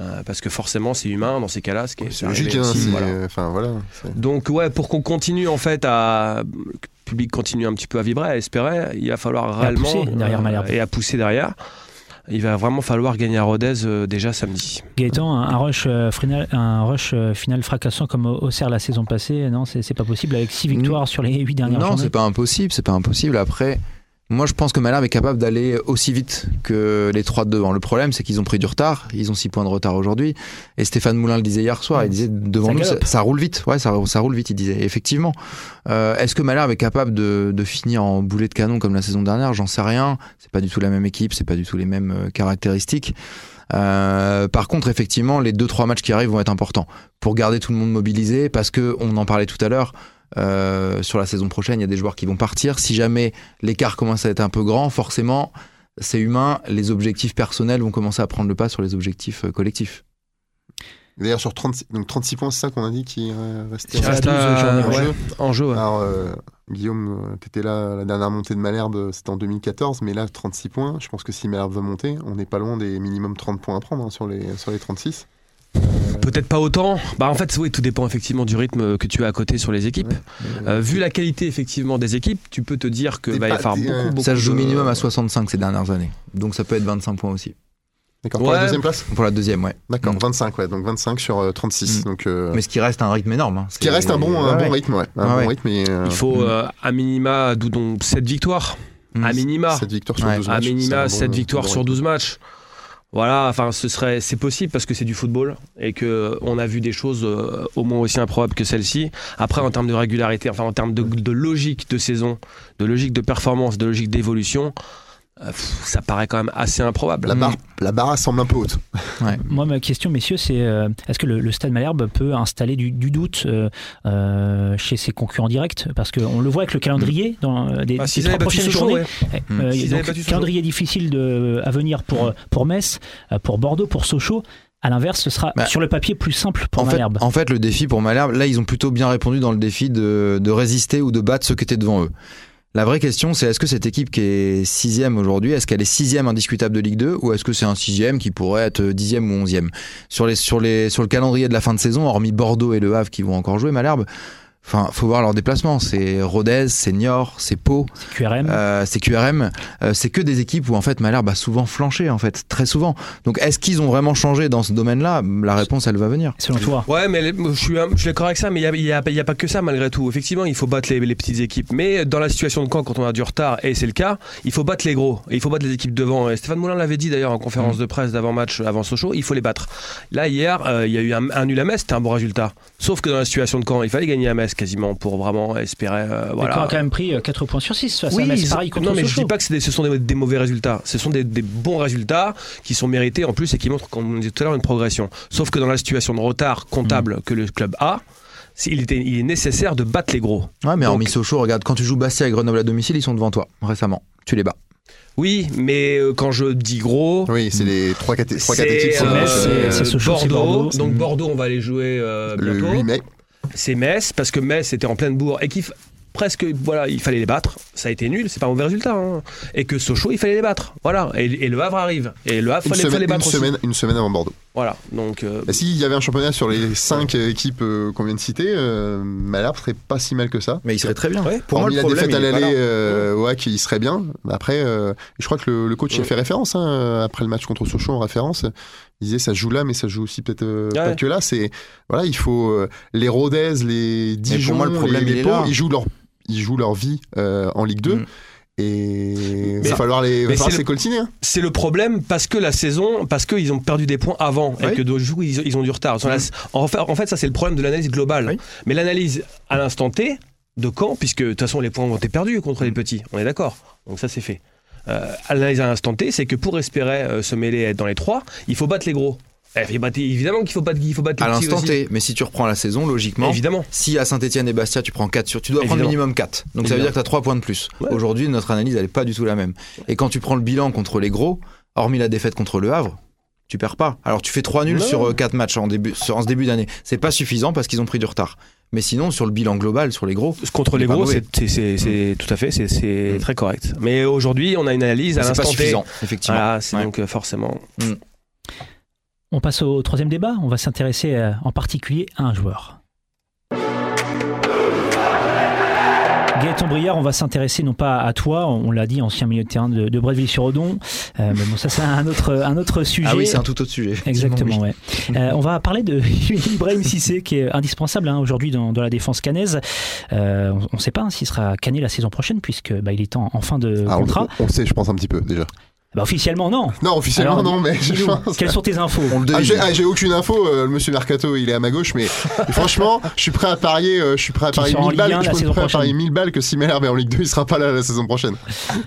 Euh, parce que forcément c'est humain dans ces cas-là, ce qui est C'est arrivé logique, hein, voilà. enfin voilà. Donc ouais, pour qu'on continue en fait à le public continue un petit peu à vibrer, à espérer, il va falloir à réellement pousser derrière Malherbe. et à pousser derrière. Il va vraiment falloir gagner à Rodez euh, déjà samedi. Gaëtan, un, un rush, euh, final, un rush euh, final fracassant comme au Auxerre la saison passée, non, c'est pas possible avec 6 victoires sur les 8 dernières Non, journées. c'est pas impossible, c'est pas impossible. Après, moi je pense que Malherbe est capable d'aller aussi vite que les trois de devant. Le problème, c'est qu'ils ont pris du retard. Ils ont six points de retard aujourd'hui. Et Stéphane Moulin le disait hier soir. Il disait devant Ça nous, ça, roule vite. Ouais, ça, ça roule vite. Il disait effectivement. Euh, Est-ce que Malherbe est capable de, de finir en boulet de canon comme la saison dernière? J'en sais rien. C'est pas du tout la même équipe. C'est pas du tout les mêmes euh, caractéristiques. Euh, par contre, effectivement, les deux trois matchs qui arrivent vont être importants pour garder tout le monde mobilisé, parce que on en parlait tout à l'heure. Euh, sur la saison prochaine, il y a des joueurs qui vont partir. Si jamais l'écart commence à être un peu grand, forcément, c'est humain. Les objectifs personnels vont commencer à prendre le pas sur les objectifs euh, collectifs. D'ailleurs sur 36, donc 36 points, c'est ça qu'on a dit qui restait reste à 12 à- journées, en ouais, jeu. en jeu. ouais. Alors, euh, Guillaume, tu étais là, la dernière montée de Malherbe, c'était en 2014, mais là, 36 points. Je pense que si Malherbe veut monter, on n'est pas loin des minimum 30 points à prendre hein, sur, les, sur les 36. Peut-être pas autant. Bah en fait, oui, tout dépend effectivement du rythme que tu as à côté sur les équipes. Ouais. Euh, vu la qualité effectivement des équipes, tu peux te dire que va beaucoup, euh, beaucoup Ça se joue de- minimum à 65 ces dernières années. Donc ça peut être 25 points aussi. D'accord, pour la deuxième place? Pour la deuxième, ouais. D'accord, Mm. 25, ouais, donc 25 sur euh, 36. Mm. Donc, euh, Mais ce qui reste un rythme énorme. hein. ce qui reste un bon, un bon ouais. rythme, ouais. Un Ouais, bon ouais. rythme et, euh, Il faut Mm. euh, à minima d'où donc 7 victoires. À minima. 7 victoires sur Ouais. 12 À matchs. minima, bon- 7 victoires bon sur rythme. 12 matchs. Voilà, enfin, ce serait, c'est possible parce que c'est du football et que on a vu des choses euh, au moins aussi improbables que celle-ci. Après, en termes de régularité, enfin, en termes de, logique de saison, de logique de performance, de logique d'évolution, ça paraît quand même assez improbable. La barre, la barre semble un peu haute. Moi, ma question, messieurs, c'est euh, est-ce que le, le Stade Malherbe peut installer du, du doute euh, euh, chez ses concurrents directs? Parce qu'on le voit avec le calendrier dans euh, des, Bah, des trois prochaines journées. ouais. Eh, euh, donc, battu Sochaux. calendrier difficile de, à venir pour, euh, pour Metz, euh, pour Bordeaux, pour Sochaux. À l'inverse, ce sera Bah, sur le papier plus simple pour en fait, Malherbe. en fait, le défi pour Malherbe, là, ils ont plutôt bien répondu dans le défi de, de résister ou de battre ceux qui étaient devant eux. La vraie question, c'est est-ce que cette équipe qui est sixième aujourd'hui, est-ce qu'elle est sixième indiscutable de Ligue 2 ou est-ce que c'est un sixième qui pourrait être dixième ou onzième? Sur, sur le calendrier de la fin de saison, hormis Bordeaux et Le Havre qui vont encore jouer Malherbe, enfin, faut voir leurs déplacements. C'est Rodez, c'est Niort, c'est Pau. C'est QRM. Euh, c'est QRM, euh, c'est que des équipes où en fait Malherbe a souvent flanché en fait, très souvent. Donc est-ce qu'ils ont vraiment changé dans ce domaine-là? La réponse elle va venir. selon toi. Ouais, mais je suis, un- je suis d'accord avec ça, mais il n'y a, pas que ça malgré tout. Effectivement, il faut battre les, les petites équipes. Mais dans la situation de camp, quand on a du retard, et c'est le cas, il faut battre les gros. Et il faut battre les équipes devant. Et Stéphane Moulin l'avait dit d'ailleurs en conférence de presse d'avant-match, avant Sochaux, il faut les battre. Là, hier, euh, il y a eu un, un nul à Metz, c'était un bon résultat. Sauf que dans la situation de camp, il fallait gagner à Metz quasiment pour vraiment espérer. euh, voilà. quand même pris euh, 4 points sur 6 face Oui, ils- Pareil contre non, mais je Sochaux. dis pas que c'est des- ce sont des, des mauvais résultats. Ce sont des, des bons résultats qui sont mérités en plus et qui montrent, comme on disait tout à l'heure, une progression. Sauf que dans la situation de retard comptable que le club a, il, était, il est nécessaire de battre les gros. Ouais, mais Donc- hormis Sochaux, regarde, quand tu joues Bastia et Grenoble à domicile, ils sont devant toi récemment. Tu les bats. Oui, mais euh, quand je dis gros. Oui, c'est les 3 4 C'est équipes. c'est euh, c'est- Bordeaux. Bordeaux. Donc Bordeaux, on va les jouer euh, le bientôt. 8 mai. C'est Metz, parce que Metz était en pleine bourre et qu'il presque, voilà, il fallait les battre. Ça a été nul, c'est pas un mauvais résultat. hein. Et que Sochaux, il fallait les battre. Voilà. Et, et le Havre arrive. Et le Havre, Une fallait, semaine, fallait une, battre semaine, une semaine avant Bordeaux. Voilà. Donc. euh, Et S'il y avait un championnat sur les 5 équipes euh, qu'on vient de citer, euh, Malherbe serait pas si mal que ça. Mais il serait très bien. Ouais. Pour moi, Hormis le la problème, défaite à il pas l'aller, euh, ouais, qui serait bien. Après, euh, je crois que le, le coach y a fait référence hein, après le match contre Sochaux en référence. Il disait ça se joue là, mais ça se joue aussi peut-être euh, Ouais. pas que là. C'est voilà, il faut euh, les Rodez, les Dijon, moi, le problème, les, il les est Pau, là. ils jouent leur ils jouent leur vie euh, en Ligue 2. Mm. Et il va falloir les, va falloir coltiner. hein. c'est le problème parce que la saison, parce qu'ils ont perdu des points avant et que du coup ils, ils ont du retard. La- En, fait, en fait, ça c'est le problème de l'analyse globale. Oui. Mais l'analyse à l'instant T de quand, puisque de toute façon les points ont été perdus contre les petits, on est d'accord. Donc ça c'est fait. Euh, l'analyse à l'instant T, c'est que pour espérer euh, se mêler être dans les trois, il faut battre les gros. Eh, évidemment qu'il faut battre, il faut battre À l'instant. T, mais si tu reprends la saison, logiquement, Évidemment. si à Saint-Etienne et Bastia tu prends 4 sur, tu dois prendre Évidemment. minimum 4. Donc ça veut dire que tu as 3 points de plus. Ouais. Aujourd'hui, notre analyse, elle est pas du tout la même. Et quand tu prends le bilan contre les gros, hormis la défaite contre le Havre, tu perds pas. Alors tu fais 3 nuls Non. sur 4 matchs en, début, en ce début d'année. C'est pas suffisant parce qu'ils ont pris du retard. Mais sinon, sur le bilan global, sur les gros, Contre les pas gros, c'est c'est- c'est- tout à fait, c'est- c'est Mm. très correct. Mais aujourd'hui, on a une analyse à c'est l'instant pas T. suffisant, effectivement. Voilà, c'est Ouais. donc euh, forcément. On passe au troisième débat. On va s'intéresser euh, en particulier à un joueur. Gaëtan Briard, on va s'intéresser non pas à toi, on l'a dit, ancien milieu de terrain de, de Bretteville-sur-Odon, Euh, mais bon, ça c'est un autre, un autre sujet. Ah oui, c'est un tout autre sujet. Exactement, Oui. ouais. Euh, on va parler de [laughs] Ibrahim Cissé, qui est indispensable hein, aujourd'hui dans, dans la défense canaise. Euh, on ne sait pas hein, s'il sera cané la saison prochaine, puisque bah, il est en, en fin de Ah, on, contrat. on le sait, je pense un petit peu déjà. Bah, officiellement, non. Non, officiellement Alors, non, mais je pense. Quelles sont tes infos On le Ah, j'ai ah, j'ai aucune info, euh, le monsieur Mercato il est à ma gauche, mais [laughs] franchement, je suis prêt à parier, euh, je suis prêt à parier sera en 1000 balles, Ligue 1 je suis prêt à parier 1000 balles que si Malherbe est en Ligue 2, il sera pas là la saison prochaine.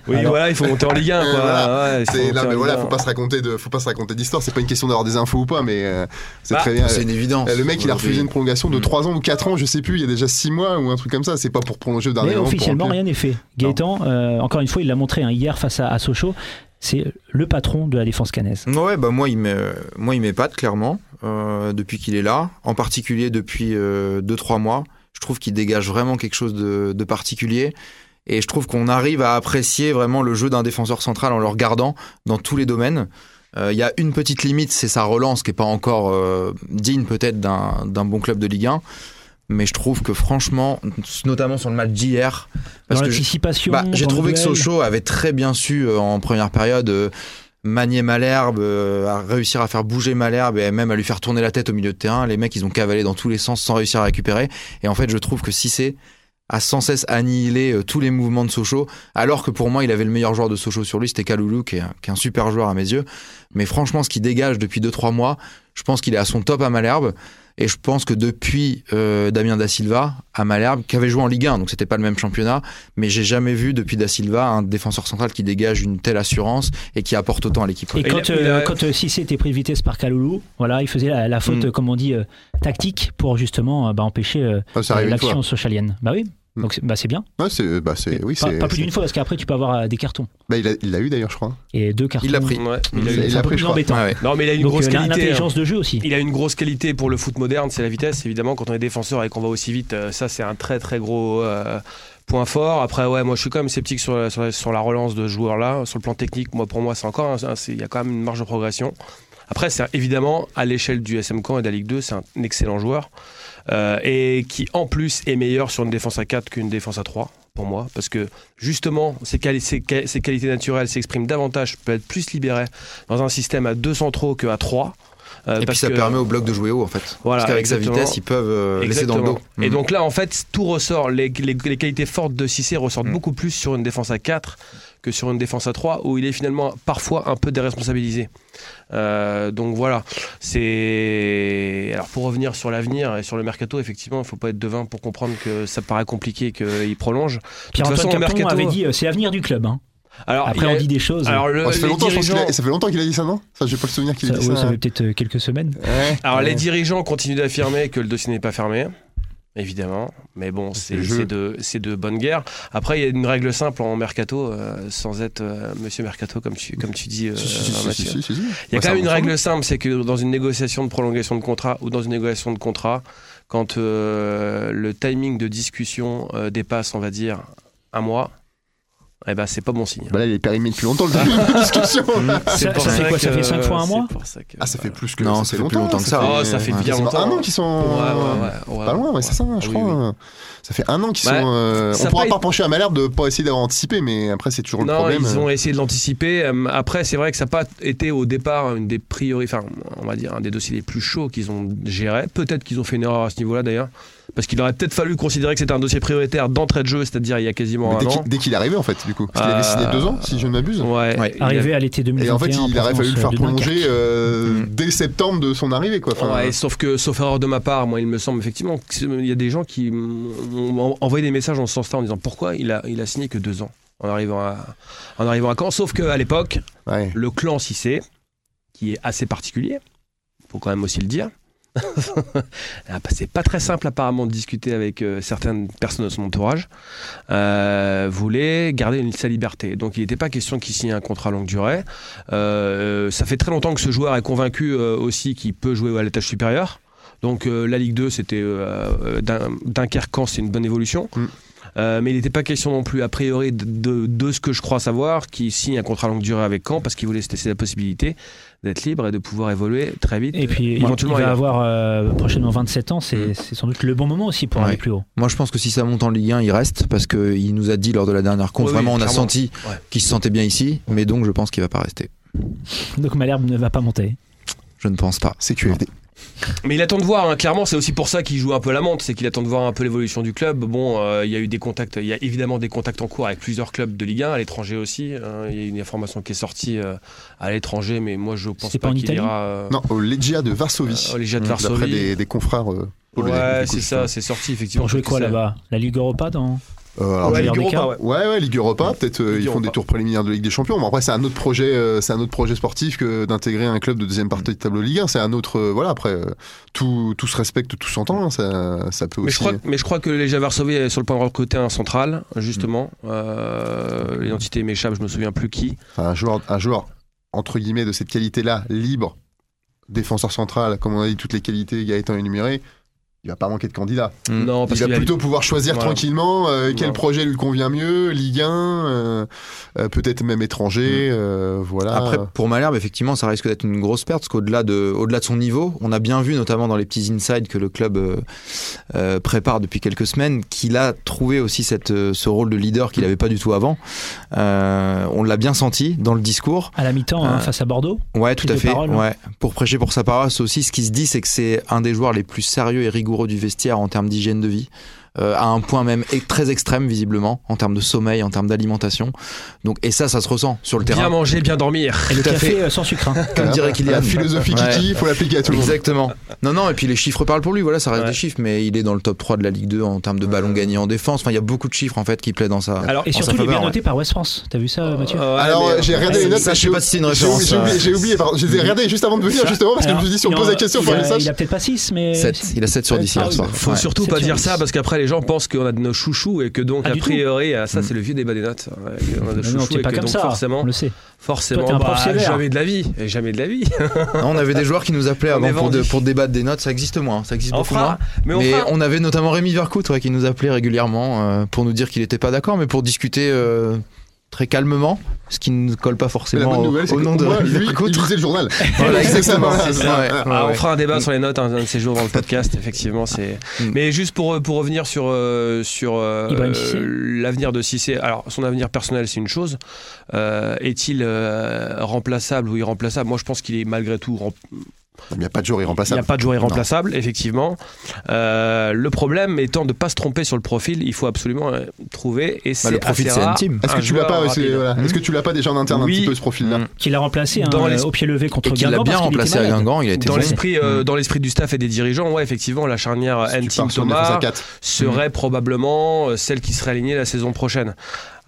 Oui, Alors- voilà, il faut monter en Ligue 1. Euh, Quoi. voilà. Ouais, il faut C'est- monter non, en mais Ligue voilà, 1. faut pas se raconter de, faut pas se raconter d'histoire. C'est pas une question d'avoir des infos ou pas, mais euh, c'est Bah, très bien. C'est une évidence. Le mec, il a refusé une prolongation de Mm. 3 ans ou 4 ans, je sais plus, il y a déjà 6 mois ou un truc comme ça. C'est pas pour prolonger au dernier Mais moment. officiellement, rien n'est fait. Gaëtan, encore une fois, il l'a montré hein, hier face à, à Sochaux. C'est le patron de la défense canaise. Ouais, bah moi il m'épate clairement euh, depuis qu'il est là, en particulier depuis 2-3 mois. Je trouve qu'il dégage vraiment quelque chose de, particulier et je trouve qu'on arrive à apprécier vraiment le jeu d'un défenseur central en le regardant dans tous les domaines. Euh, Il y a une petite limite, c'est sa relance qui est pas encore euh, digne peut-être d'un bon club de Ligue 1. Mais je trouve que franchement, notamment sur le match d'hier, Dans parce que bah, j'ai trouvé que. Sochaux avait très bien su euh, en première période euh, manier Malherbe, euh, à réussir à faire bouger Malherbe et même à lui faire tourner la tête au milieu de terrain. Les mecs, ils ont cavalé dans tous les sens sans réussir à récupérer. Et en fait, je trouve que Cissé a sans cesse annihilé tous les mouvements de Sochaux, alors que pour moi, il avait le meilleur joueur de Sochaux sur lui, c'était Kaloulou, qui est, un- qui est un super joueur à mes yeux. Mais franchement, ce qu'il dégage depuis 2-3 mois, je pense qu'il est à son top à Malherbe. Et je pense que depuis euh, Damien Da Silva à Malherbe, qui avait joué en Ligue 1, donc c'était pas le même championnat, mais j'ai jamais vu depuis Da Silva un défenseur central qui dégage une telle assurance et qui apporte autant à l'équipe. Et Il quand, euh, quand euh, Cissé était pris de vitesse par Kaloulou, voilà, il faisait la, la faute, Mm. euh, comme on dit, euh, tactique pour justement euh, bah, empêcher euh, Ah, l'action sochalienne. Bah oui. Donc c'est bah, c'est bien. Ouais, c'est, bah, c'est, oui, pas, c'est, pas plus d'une fois parce qu'après tu peux avoir euh, des cartons Bah, il, a, il l'a eu d'ailleurs, je crois. et deux cartons. Il l'a pris. Ouais, Il il a il pris, je crois. Ouais. Non, mais il a une Donc grosse euh, qualité. hein. l'intelligence de jeu aussi. Il a une grosse qualité pour le foot moderne, c'est la vitesse. Évidemment, quand on est défenseur et qu'on va aussi vite, euh, ça c'est un très très gros euh, point fort. Après, ouais, moi je suis quand même sceptique sur la, sur la, sur la relance de ce joueur-là. Sur le plan technique, moi pour moi c'est encore, il y a quand même une marge de progression. Après, c'est évidemment à l'échelle du SM Caen et de la Ligue 2, c'est un excellent joueur euh, et qui en plus est meilleur sur une défense à 4 qu'une défense à 3 pour moi, parce que justement ses, quali- ses quali- ses qualités naturelles s'expriment davantage, peut être plus libéré dans un système à 2 centraux qu'à 3. euh, Et puis ça que- permet au bloc de jouer haut en fait. Voilà, Parce qu'avec sa vitesse, ils peuvent euh, laisser dans le dos. Et Mm. donc là, en fait, tout ressort. Les, les- les qualités fortes de Cissé ressortent beaucoup plus sur une défense à 4 que sur une défense à 3, où il est finalement parfois un peu déresponsabilisé. Euh, donc voilà. C'est. Alors pour revenir sur l'avenir et sur le mercato, effectivement, il ne faut pas être devin pour comprendre que ça paraît compliqué qu'il prolonge. Pierre-Antoine Capton mercato- avait dit euh, c'est l'avenir du club. hein. Alors, Après a- on dit des choses. Alors, le- Ouais, ça, fait longtemps, qu'il dirigeants- a, ça fait longtemps qu'il a dit ça, non? Ça, j'ai pas le souvenir qu'il ait dit ouais, ça. ça fait peut-être euh, quelques semaines. Ouais. Alors les dirigeants continuent d'affirmer que le dossier n'est pas fermé. Évidemment, mais bon, C'est de, de bonne guerre. Après, il y a une règle simple en mercato, euh, sans être euh, monsieur mercato, comme tu, comme tu dis, euh, Si, si, Mathieu. si. Il y a quand même une règle simple, c'est que dans une négociation de prolongation de contrat ou dans une négociation de contrat, quand euh, le timing de discussion dépasse, on va dire, un mois, eh ben c'est pas bon signe. Bah là, il est périmé depuis longtemps le début de [laughs] la discussion. [laughs] Ça- pour ça fait quoi, ça fait cinq fois un c'est mois pour ça que- Ah, ça fait plus que Non, ça fait plus longtemps que ça. Oh, ça fait bien longtemps. un an qu'ils sont. Ouais, ouais, ouais, ouais. Pas loin, ouais, c'est ça, je Oui, crois. Ça fait un an qu'ils Ouais. sont. euh, Ça on pourra pas pas pencher à Malherbe de pas essayer d'avoir anticipé, mais après, c'est toujours le Non, problème. ils ont essayé de l'anticiper. Euh, Après, c'est vrai que ça n'a pas été au départ une des priorités, enfin, on va dire un des dossiers les plus chauds qu'ils ont géré. Peut-être qu'ils ont fait une erreur à ce niveau-là d'ailleurs, parce qu'il aurait peut-être fallu considérer que c'était un dossier prioritaire d'entrée de jeu, c'est-à-dire il y a quasiment Mais un dès an. qu'il- dès qu'il est arrivé, en fait, du coup. Parce qu'il avait signé Euh, deux ans, si je ne m'abuse. Ouais. Ouais. Arrivé à l'été 2021. Et en fait, il aurait fallu le faire prolonger euh, Mm. dès septembre de son arrivée, quoi. Enfin, Ouais, sauf que, sauf erreur de ma part, moi, il me semble effectivement qu'il y a des gens qui m'ont envoyé des messages en ce sens-là en disant pourquoi il a, il a signé que deux ans en arrivant à, en arrivant à Caen. Sauf qu'à l'époque, ouais. le clan Cissé, qui est assez particulier, faut quand même aussi le dire. [laughs] Ah, bah, c'est pas très simple apparemment de discuter avec euh, certaines personnes de son entourage. Euh, voulait garder une, sa liberté. Donc il n'était pas question qu'il signe un contrat longue durée. Euh, ça fait très longtemps que ce joueur est convaincu aussi qu'il peut jouer à l'étage supérieur. Donc euh, la Ligue 2, c'était euh, euh, Dun- Dunkerque-Caen, c'est une bonne évolution. Mm. Euh, mais il n'était pas question non plus, a priori, de, de- de ce que je crois savoir, qu'il signe un contrat longue durée avec Caen parce qu'il voulait se laisser la possibilité d'être libre et de pouvoir évoluer très vite. Et puis, il éventuellement va ailleurs. avoir euh, prochainement 27 ans, c'est Mm. c'est sans doute le bon moment aussi pour Ouais. aller plus haut. Moi, je pense que si ça monte en Ligue 1, il reste parce qu'il nous a dit lors de la dernière conf, Oui, oui, vraiment, on a senti Ouais. qu'il se sentait bien ici, mais donc je pense qu'il va pas rester. Donc Malherbe ne va pas monter. Je ne pense pas. C'est QFD. Mais il attend de voir, hein, clairement, c'est aussi pour ça qu'il joue un peu la montre, c'est qu'il attend de voir un peu l'évolution du club. Bon, euh, il y a eu des contacts, il y a évidemment des contacts en cours avec plusieurs clubs de Ligue 1, à l'étranger aussi. hein. Il y a une information qui est sortie euh, à l'étranger, mais moi je pense C'est pas pas qu'il ira. euh, Non, au Legia de Varsovie. euh, au Legia de Mmh, D'après Varsovie. des, des confrères. euh, polonais, Ouais, c'est ça, c'est sorti effectivement. Jouer parce quoi là-bas? La Ligue Europa dans alors, Ouais, Ligue Europa, cas. ouais. Ouais, ouais, Ligue Europa, peut-être euh, ils font Europa. des tours préliminaires de Ligue des Champions. Mais après, c'est un autre projet, euh, c'est un autre projet sportif que d'intégrer un club de deuxième partie de tableau Ligue 1. C'est un autre, euh, voilà. Après, euh, tout, tout se respecte, tout s'entend. hein, ça, ça peut Mais aussi. je, crois, mais je crois que le Legia Varsovie est sur le point de recruter un central, justement. Euh, L'identité m'échappe, je me souviens plus qui. Enfin, un joueur, un joueur entre guillemets de cette qualité-là, libre, défenseur central, comme on a dit, toutes les qualités Gaëtan énumérées. Il va pas manquer de candidats. Mm. Non, Il va a- plutôt pouvoir choisir Voilà. tranquillement euh, quel Voilà. projet lui convient mieux, Ligue 1, euh, euh, peut-être même étranger, euh, voilà. Après, pour Malherbe, effectivement, ça risque d'être une grosse perte, parce qu'au-delà de, au-delà de son niveau, on a bien vu, notamment dans les petits insides que le club euh, euh, prépare depuis quelques semaines, qu'il a trouvé aussi cette, ce rôle de leader qu'il n'avait pas du tout avant. Euh, on l'a bien senti dans le discours. à la mi-temps hein, face à Bordeaux Ouais, tout à fait. parole. Ouais. Pour prêcher pour sa paroisse aussi, ce qui se dit, c'est que c'est un des joueurs les plus sérieux et rigoureux du vestiaire en termes d'hygiène de vie. Euh, à un point même e- très extrême visiblement en termes de sommeil, en termes d'alimentation. Donc et ça, ça se ressent sur le terrain. Bien manger, bien dormir. Et le Tout café fait. euh, sans sucre. hein. [laughs] Comme dirait Kylian. La philosophie Ouais. Kiki, il faut l'appliquer à tout le monde. Exactement. Non, non, et puis les chiffres parlent pour lui, voilà, ça reste Ouais. des chiffres, mais il est dans le top 3 de la Ligue 2 en termes de ballons gagnés en défense. Enfin, il y a beaucoup de chiffres en fait qui plaident dans ça. Alors, Et surtout, il est bien noté par West France. T'as vu ça, Mathieu Euh, ouais, Alors, euh, j'ai regardé les ça, notes. ça, je sais j'ai- pas si c'est une j'ai- référence, J'ai oublié, j'ai oublié, pardon. Je les ai regardés juste avant de venir, justement, parce que je me suis dit, si on il pose la question, il il a-. Il peut-être pas 6, mais. 7. Il a 7 sur 10 Ah hier oui, soir. bah, Faut surtout pas dire ça parce qu'après les gens pensent qu'on a de nos chouchous et que donc Ah, a priori ah, ça c'est le vieux débat des notes. Ouais, on a de chouchous non, et pas que comme donc ça. forcément On le sait. forcément Toi, un bah, jamais de la vie et jamais de la vie. [laughs] Non, on avait des joueurs qui nous appelaient avant pour, de- pour débattre des notes, ça existe moins, ça existe on beaucoup fera moins. mais on Mais fera on avait notamment Rémi Vercout ouais, qui nous appelait régulièrement euh, pour nous dire qu'il n'était pas d'accord, mais pour discuter euh, très calmement, ce qui ne colle pas forcément bonne au, nouvelle, nom de moi, lui, il lisait le journal. [laughs] Voilà, ça, ça, ouais, Ah, ouais, on fera un débat sur les notes un, un de ces jours dans le [laughs] podcast, effectivement. C'est. Mm. Mais juste pour pour revenir sur euh, sur euh, l'avenir de Cissé. Alors son avenir personnel, c'est une chose. Euh, Est-il euh, remplaçable ou irremplaçable? Moi, je pense qu'il est malgré tout. Il n'y a pas de jour Il n'y irremplaçable. a pas de joueur irremplaçable, effectivement. Euh, le problème étant de pas se tromper sur le profil, il faut absolument euh, trouver. Et c'est le profil, c'est rare, intime. Est-ce un que tu l'as joueur pas, voilà. Est-ce que tu l'as pas déjà en interne un Oui. petit peu ce profil-là Mm. Qu'il a remplacé hein, Dans les- au pied levé contre Et qu'il l'a Guingamp. bien remplacé à. Guingamp, il a été Dans l'esprit, euh, Mm. dans l'esprit du staff et des dirigeants, ouais, effectivement, la charnière Si N-Team Thomas serait probablement euh, celle qui serait alignée la saison prochaine.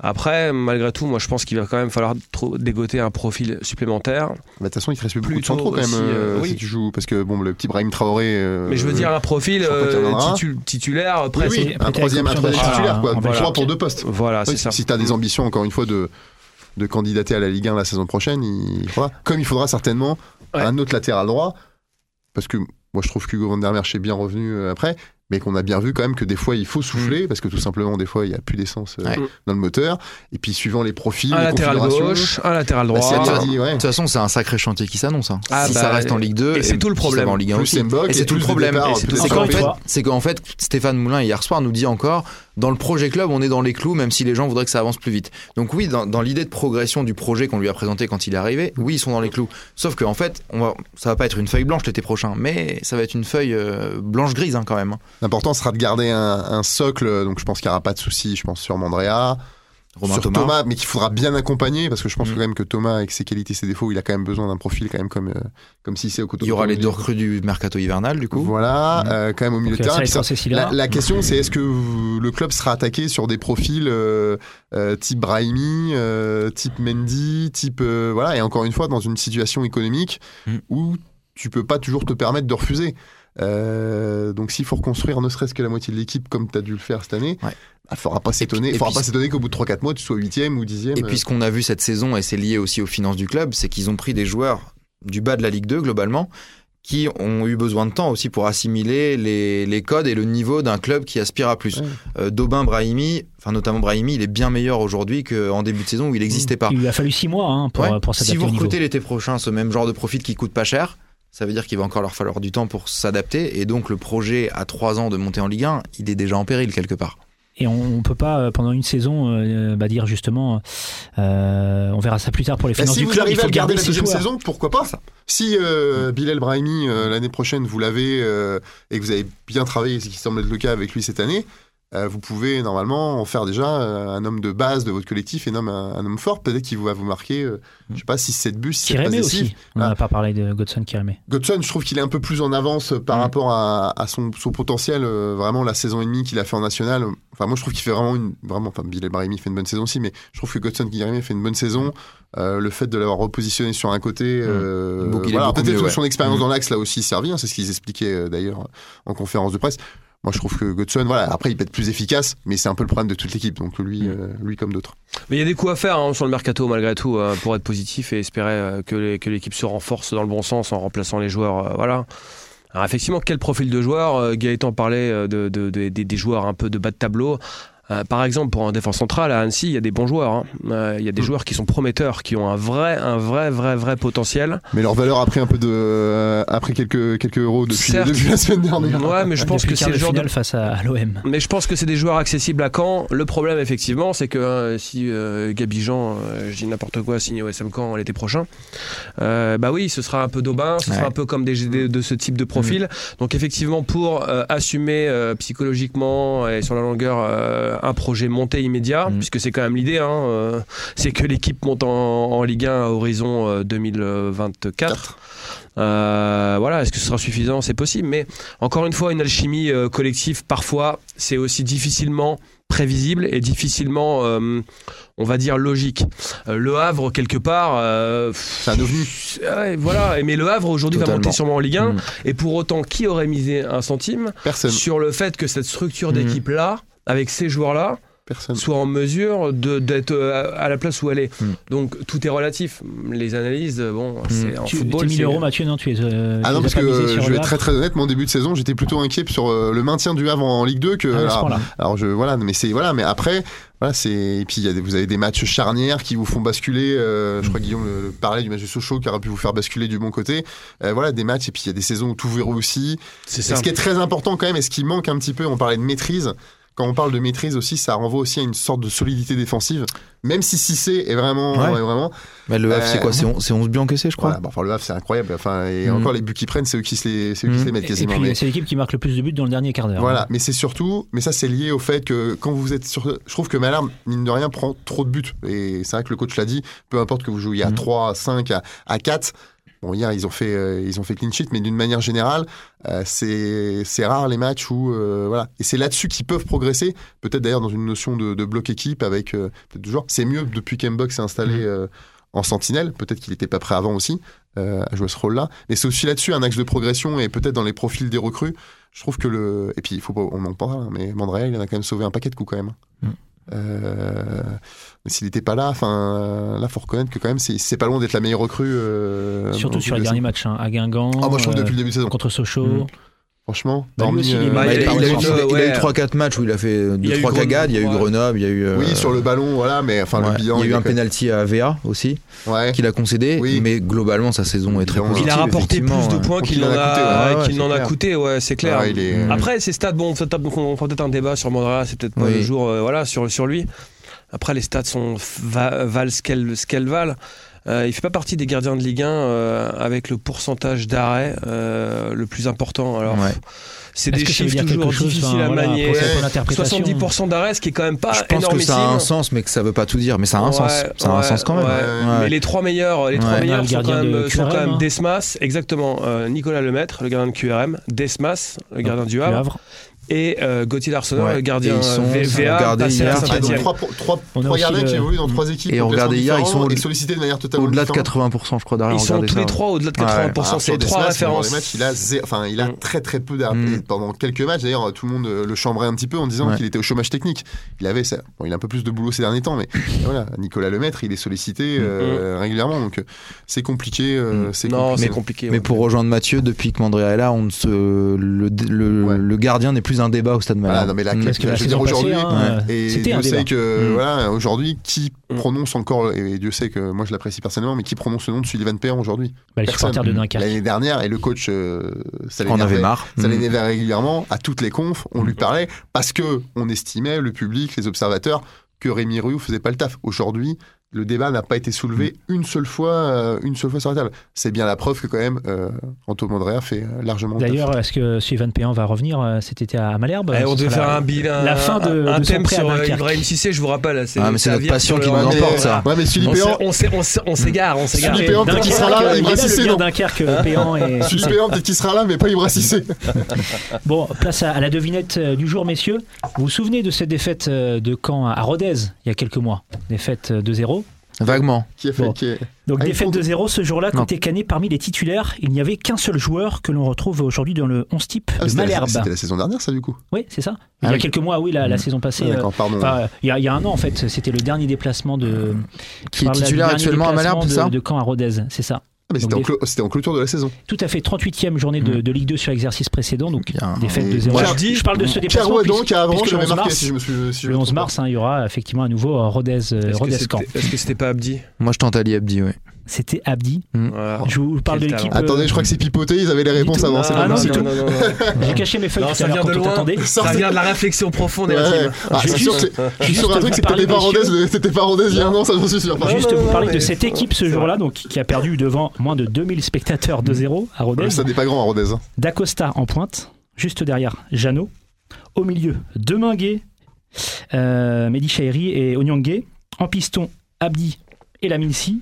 Après, malgré tout, moi je pense qu'il va quand même falloir dégoter un profil supplémentaire. Bah, De toute façon, il te reste plus beaucoup de centraux quand même aussi, euh, euh, oui. si tu joues. Parce que bon, le petit Brahim Traoré. euh, Mais je veux dire un profil euh, titu- titulaire Oui, presque. oui, un troisième, un titulaire, quoi. Trois Belgique. pour deux postes. Voilà, Oui, c'est ça. Si tu as des ambitions, encore une fois, de, de candidater à la Ligue 1 la saison prochaine, il faudra, comme il faudra certainement Ouais. un autre latéral droit, parce que moi je trouve qu'Hugo Van der Merch est bien revenu après, mais qu'on a bien vu quand même que des fois il faut souffler, parce que tout simplement des fois il n'y a plus d'essence euh, Ouais. dans le moteur, et puis suivant les profils, Un latéral gauche, un latéral bah, droit. Ah. ouais. De toute façon, c'est un sacré chantier qui s'annonce. hein. Ah, si bah, ça reste en Ligue 2, et c'est tout le problème. en Ligue 1 Plus aussi. Et c'est tout le problème. c'est qu'en fait, Stéphane Moulin hier soir nous dit encore, dans le projet club, on est dans les clous, même si les gens voudraient que ça avance plus vite. Donc oui, dans, l'idée de progression du projet qu'on lui a présenté quand il est arrivé, oui, ils sont dans les clous. Sauf qu'en fait, on va, ça va pas être une feuille blanche l'été prochain, mais ça va être une feuille euh, blanche grise hein, quand même. L'important sera de garder un, un socle, donc je pense qu'il n'y aura pas de souci, je pense sur Mandrea, Romain sur Thomas. Thomas. mais qu'il faudra bien accompagner parce que je pense Mm. quand même que Thomas avec ses qualités ses défauts il a quand même besoin d'un profil quand même comme euh, comme si c'est au couteau Il y aura les deux recrues du mercato hivernal du coup. voilà Mm. euh, quand même au milieu de terrain ça, la, la question c'est est-ce que vous- le club sera attaqué sur des profils euh, euh, type Brahimi euh, type Mendy type euh, voilà et encore une fois dans une situation économique Mm. où tu peux pas toujours te permettre de refuser Euh, donc s'il faut reconstruire ne serait-ce que la moitié de l'équipe comme tu as dû le faire cette année Ouais. il faudra pas s'étonner faudra puis- pas s'étonner qu'au bout de 3-4 mois tu sois 8ème ou 10ème Et puis ce qu'on a vu cette saison, et c'est lié aussi aux finances du club, c'est qu'ils ont pris des joueurs du bas de la Ligue 2 globalement, qui ont eu besoin de temps aussi pour assimiler les, les codes et le niveau d'un club qui aspire à plus. Ouais. Euh, Daubin, Brahimi, enfin notamment Brahimi, il est bien meilleur aujourd'hui qu'en début de saison où il n'existait pas. Il lui a fallu 6 mois hein, pour, Ouais. pour si s'adapter vous au niveau. recrutez l'été prochain ce même genre de profil qui coûte pas cher, ça veut dire qu'il va encore leur falloir du temps pour s'adapter. Et donc le projet à 3 ans de monter en Ligue 1, il est déjà en péril quelque part. Et on ne peut pas, euh, pendant une saison, euh, bah, dire justement, euh, on verra ça plus tard pour les Bah, finances si du vous club, il arrivez faut à garder garder la deuxième saison, pourquoi pas Si euh, Bilal Brahimi, euh, l'année prochaine, vous l'avez euh, et que vous avez bien travaillé, ce qui semble être le cas avec lui cette année, euh, vous pouvez normalement en faire déjà euh, un homme de base de votre collectif et un homme, un, un homme fort. Peut-être qu'il va vous marquer, euh, je sais pas, 6-7 buts, 6 Kirémé passes aussi. On n'a Ah. pas parlé de Godson Kirémé. Godson, je trouve qu'il est un peu plus en avance par Mm. rapport à, à son, son potentiel. euh, vraiment, la saison et demie qu'il a fait en national. Enfin, moi, je trouve qu'il fait vraiment une. Vraiment, enfin, Bilal Brahimi fait une bonne saison aussi, mais je trouve que Godson Kirémé fait une bonne saison. Euh, le fait de l'avoir repositionné sur un côté. euh, Donc, il est voilà, peut-être ouais. son expérience Mm. dans l'axe l'a aussi servi. hein, c'est ce qu'ils expliquaient d'ailleurs en conférence de presse. Moi, je trouve que Godson, voilà, après, il peut être plus efficace, mais c'est un peu le problème de toute l'équipe. Donc, lui, Mm. euh, lui comme d'autres. Mais il y a des coups à faire hein, sur le mercato malgré tout euh, pour être positif et espérer euh, que l'équipe se renforce dans le bon sens en remplaçant les joueurs. voilà. Alors effectivement, quel profil de joueur Gaëtan parlait de, de- de- des- des joueurs un peu de bas de tableau. Euh, par exemple, pour un défense central à Annecy, il y a des bons joueurs. hein. Euh, Il y a des Mm. joueurs qui sont prometteurs, qui ont un vrai, un vrai, vrai, vrai potentiel. Mais leur valeur a pris un peu de. euh, a pris quelques, quelques euros depuis, Certes. depuis la semaine dernière. Ouais, mais je pense Depuis que c'est le genre de face à, à l'OM. Mais je pense que c'est des joueurs accessibles à Caen. Le problème, effectivement, c'est que euh, si euh, Gabi Jean, euh, je dis n'importe quoi, signe au SM Caen l'été prochain, euh, bah oui, ce sera un peu d'Aubin, ce sera un peu comme des GD de ce type de profil. Donc, effectivement, pour euh, assumer euh, psychologiquement et sur la longueur euh, un projet monté immédiat, Mm. puisque c'est quand même l'idée, hein, euh, c'est que l'équipe monte en, en Ligue 1 à horizon euh, 2024. Euh, voilà, est-ce que ce sera suffisant? C'est possible, mais encore une fois, une alchimie euh, collective, parfois, c'est aussi difficilement prévisible et difficilement, euh, on va dire, logique. Euh, le Havre, quelque part... euh, C'est un ovni. ouais, voilà, mais le Havre aujourd'hui va monter sûrement en Ligue 1, Mm. et pour autant, qui aurait misé un centime Personne. sur le fait que cette structure Mm. d'équipe-là, avec ces joueurs-là, Personne. soit en mesure de- d'être euh, à la place où elle est. Mm. Donc tout est relatif. Les analyses, bon, c'est en Tu football. t'es 1000 c'est- euros, Mathieu, non Tu es. euh, Ah non, parce que je vais être très très honnête, mon début de saison, j'étais plutôt inquiet sur euh, le maintien du Havre en Ligue 2 que. Ah, alors, alors, je voilà, mais c'est voilà, mais après voilà, c'est et puis il y a des- vous avez des matchs charnières qui vous font basculer. euh, je crois que Guillaume le, le parlait du match de Sochaux qui aurait pu vous faire basculer du bon côté. Euh, voilà, des matchs et puis il y a des saisons où tout verrouille aussi. C'est ça. ce qui est très important quand même, et ce qui manque un petit peu, on parlait de maîtrise. Quand on parle de maîtrise aussi, ça renvoie aussi à une sorte de solidité défensive. Même si Cissé est vraiment, Ouais. est vraiment Mais le Havre, Euh, c'est quoi? C'est on- C'est 11 buts encaissés, je crois. voilà, bah, enfin, le Havre, c'est incroyable. Enfin, et Mm. encore les buts qu'ils prennent, c'est eux qui se les, qui se Mm. les mettent Et quasiment. puis, mais- c'est l'équipe qui marque le plus de buts dans le dernier quart d'heure. Voilà, mais c'est surtout, mais ça c'est lié au fait que quand vous êtes sur, je trouve que Malherbe, mine de rien, prend trop de buts. Et c'est vrai que le coach l'a dit, peu importe que vous jouiez à Mhm. 3, à 5, à, à 4. Bon, hier, ils ont fait, euh, ils ont fait clean sheet, mais d'une manière générale, euh, c'est, rare les matchs où, euh, voilà. Et c'est là-dessus qu'ils peuvent progresser. Peut-être d'ailleurs dans une notion de, de bloc équipe avec, euh, peut-être toujours. C'est mieux depuis qu'Mbox s'est installé euh, en sentinelle. Peut-être qu'il n'était pas prêt avant aussi à jouer ce rôle-là. Mais c'est aussi là-dessus un axe de progression et peut-être dans les profils des recrues. Je trouve que le. Et puis, il faut pas. On en parle, hein, mais Mandrea, il en a quand même sauvé un paquet de coups quand même. Mm. Euh, mais s'il n'était pas là, enfin, là, faut reconnaître que quand même, c'est pas loin d'être la meilleure recrue. euh, Surtout sur les derniers matchs, hein, à Guingamp. Ah, moi, je trouve euh, depuis le début de saison. contre Sochaux. Mm. Franchement, Bah, hormis, il euh, il, a, il y a il a eu a eu ouais. 3-4 matchs où il a fait Il y a eu 2-3 cagades. Il y a eu Grenoble, il y a eu. Oui, euh, sur le ballon, voilà, mais enfin, ouais. le bilan. Il y a eu un penalty à VA aussi, Ouais. qu'il a concédé, Oui. mais globalement sa saison est très Il a positive. Il a rapporté plus de ouais. points qu'il il en n'en a ouais. ouais, Ouais, qu'il n'en a clair. coûté, ouais, c'est clair. Ouais. Après, ces stats, bon, ça tape- on fera peut-être un débat sur Mandrea, c'est peut-être pas Oui. le jour, euh, voilà, sur, sur lui. Après, les stats sont va- valent ce qu'elles ce qu'elles valent. Euh, il fait pas partie des gardiens de Ligue 1 euh, avec le pourcentage d'arrêt euh, le plus important. Alors, Ouais. c'est Est-ce des chiffres toujours chose difficiles Enfin, à voilà, manier. après, c'est un peu Ouais. l'interprétation. 70% d'arrêt, ce qui est quand même pas Je pense que ça a un sens, mais que ça veut pas tout dire. Mais ça a un Ouais, sens. Ça a un sens quand même. ouais. Ouais. Mais les trois meilleurs, les trois meilleurs Le sont quand même, de sont quand QRM, même. Desmas, exactement. euh, Nicolas Lemaître, le gardien de QRM, Desmas, le gardien du Du Havre, Havre. Et euh, Gauthier Darseneur, Ouais. le gardien ils sont- euh, VA, à hier, donc, trois, On gardiens qui évoluent dans trois équipes. Et en regardez hier, ils sont sollicités de manière totalement Au-delà de différente. 80%, je crois, d'arrêt. Ils sont tous les trois au-delà de Ouais. 80%, Alors, c'est trois références. matchs, il a, zé- enfin, il a Mm. très très peu d'arrêt Mm. pendant quelques matchs. D'ailleurs, tout le monde euh, le chambrait un petit peu en disant Ouais. qu'il était au chômage technique. Il avait ça. Bon, il a un peu plus de boulot ces derniers temps, mais [laughs] voilà, Nicolas Lemaître, il est sollicité euh, régulièrement, donc euh, c'est compliqué. euh, c'est Non, compliqué. c'est compliqué. Mais pour rejoindre Mathieu, depuis que Mandrea est là, on se, le gardien n'est plus un débat au stade Voilà, Malherbe. non, mais là, Mm. Parce que je veux dire, aujourd'hui, hein, Et un Dieu sait que Mm. voilà aujourd'hui qui Mm. prononce encore et Dieu sait que moi je l'apprécie personnellement mais qui prononce le nom de Sullivan Perron aujourd'hui? Bah, les Personne. supporters de Dunkerque. l'année dernière et le coach euh, ça On avait marre. ça Mm. l'énervait régulièrement à toutes les confs on lui parlait parce que on estimait le public les observateurs que Rémi Rioux faisait pas le taf aujourd'hui le débat n'a pas été soulevé une seule fois euh, une seule fois sur la table c'est bien la preuve que quand même euh, Anto Mandrea fait euh, largement. D'ailleurs, est-ce que Sylvain Péan va revenir euh, cet été à Malherbe Eh, on Ce devait faire la- un bilan, la fin de- un de son thème sur. Ibrahim Cissé, je vous rappelle. Ah, mais c'est ça notre passion qui nous emporte, ça. ouais mais On Sully on on on s'égare, on s'égare. Sully Péan, peut-être qu'il sera là, Dunkerque, Péan et [laughs] Sully. Perron peut-être qu'il sera là mais pas Ibra Cissé [laughs] Bon, place à, la devinette du jour, messieurs. Vous vous souvenez de cette défaite de Caen à Rodez il y a quelques mois? Défaite euh, 2-0. Vaguement. qui a fait Bon. qui est- [laughs] Donc Ah, défaite faut- 2-0 ce jour-là, côté Canet, parmi les titulaires, il n'y avait qu'un seul joueur que l'on retrouve aujourd'hui dans le 11 type Ah, de c'était la- Malherbe. C'était la saison dernière, ça, du coup Oui, c'est ça. Il Ah y a oui. quelques mois, oui, la, la Mm. saison passée. Ah, euh, D'accord, pardon. enfin, il y, a, il y a un an, en fait, c'était le dernier déplacement de. Qui est titulaire actuellement à Malherbe, c'est ça? de, de Caen à Rodez, c'est ça. Ah, mais c'était Donc, en, clo- en clôture de la saison. Tout à fait, 38e journée de, Mm. de Ligue 2 sur exercice précédent, donc Bien. défaite de Et 0. moi, je, je parle de ce déplacement. Qui avant, puisque le 11 marqué mars, si je me suis. si le me 11 trompe pas. mars, hein, il y aura effectivement à nouveau euh, Rodez, Est-ce que Rodez c'était- Caen. Est-ce que c'était pas Abdi Moi, je tente Ali Abdi, oui. C'était Abdi. Voilà. Je vous parle de l'équipe. Attendez, je crois que c'est pipoté, ils avaient les réponses avant. Ah, [laughs] non, non, non, J'ai caché mes feuilles ça vient de loin. Ça vient de la [laughs] réflexion profonde et intime. Ah, Je suis sur un truc, c'était pas Rodez il y a un an, ça j'en suis sûr. Juste vous parler de cette équipe ce jour-là, donc qui a perdu devant moins de 2000 spectateurs 2-0 à Rodez. Ça n'est pas grand à Rodez. hein. D'Acosta en pointe, juste derrière Jeannot. Au milieu, Deminguet, euh, Mehdi Chahiri et Onyangé. En piston, Abdi et Laminsi.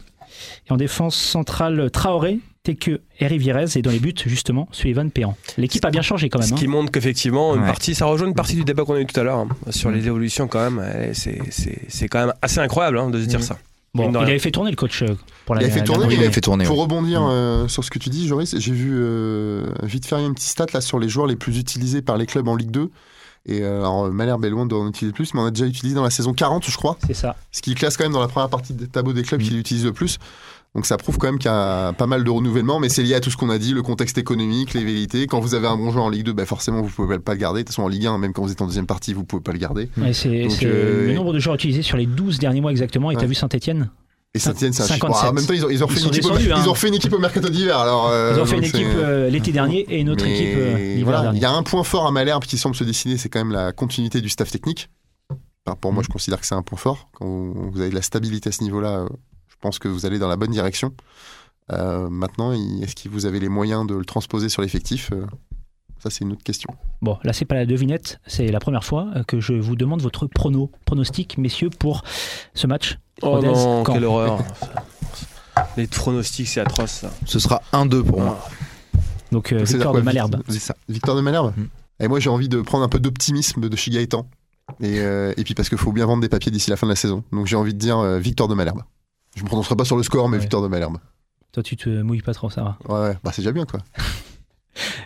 Et en défense centrale, Traoré, et Rivierez. Et dans les buts, justement, Sullivan Péan. L'équipe a bien changé quand même. Ce hein. qui montre qu'effectivement, une Ouais. partie, ça rejoint une partie du débat qu'on a eu tout à l'heure hein, sur les évolutions quand même. C'est c'est- c'est quand même assez incroyable hein, de se dire Mm. ça. Bon, il avait fait tourner le coach euh, pour la Il avait fait tourner, Il avait fait tourner. Pour rebondir Mm. euh, sur ce que tu dis, Joris, j'ai vu euh, vite faire une petite stat là sur les joueurs les plus utilisés par les clubs en Ligue 2. Et euh, alors, Malherbe est loin d'en utiliser plus, mais on a déjà utilisé dans la saison 40, je crois. C'est ça. Ce qui classe quand même dans la première partie des tableaux des clubs qui l'utilisent le plus. Donc ça prouve quand même qu'il y a pas mal de renouvellement, mais c'est lié à tout ce qu'on a dit, le contexte économique, les vérités. Quand vous avez un bon joueur en Ligue 2, bah forcément vous pouvez pas le garder. De toute façon en Ligue 1, même quand vous êtes en deuxième partie, vous pouvez pas le garder. Ouais, c'est Donc, c'est euh, le nombre de joueurs utilisés sur les 12 derniers mois exactement. Et t'as Ouais. vu Saint-Etienne Et Saint-Etienne, c'est un chiffre. 57. Alors, en même temps, ils ont, ils ont Ils refait sont une équipe au, descendus, hein. ils ont refait une équipe au mercato d'hiver. Alors, euh, Ils ont fait une équipe euh, l'été dernier et une autre Mais équipe euh, l'hiver voilà, dernier. Il y a un point fort à Malherbe qui semble se dessiner, c'est quand même la continuité du staff technique. Enfin, pour moi, je considère que c'est un point fort. Quand vous vous avez de la stabilité à ce niveau-là, euh, je pense que vous allez dans la bonne direction. Maintenant, est-ce que vous avez les moyens de le transposer sur l'effectif Ça, c'est une autre question. Bon, là, c'est pas la devinette, c'est la première fois que je vous demande votre prono, pronostic, messieurs, pour ce match. Oh Rodez, non, Caen. quelle horreur. [laughs] Les pronostics, c'est atroce ça. Ce sera 1-2 pour moi. Donc, euh, victoire de Malherbe. C'est ça. Victoire de Malherbe. Mm. Et moi, j'ai envie de prendre un peu d'optimisme de Shigaetan. Et, euh, et puis parce qu'il faut bien vendre des papiers d'ici la fin de la saison. Donc j'ai envie de dire euh, victoire de Malherbe. Je me prononcerai pas sur le score, mais Ouais. victoire de Malherbe. Toi, tu te mouilles pas trop, ça va. Ouais, ouais. Bah, c'est déjà bien, quoi. [laughs]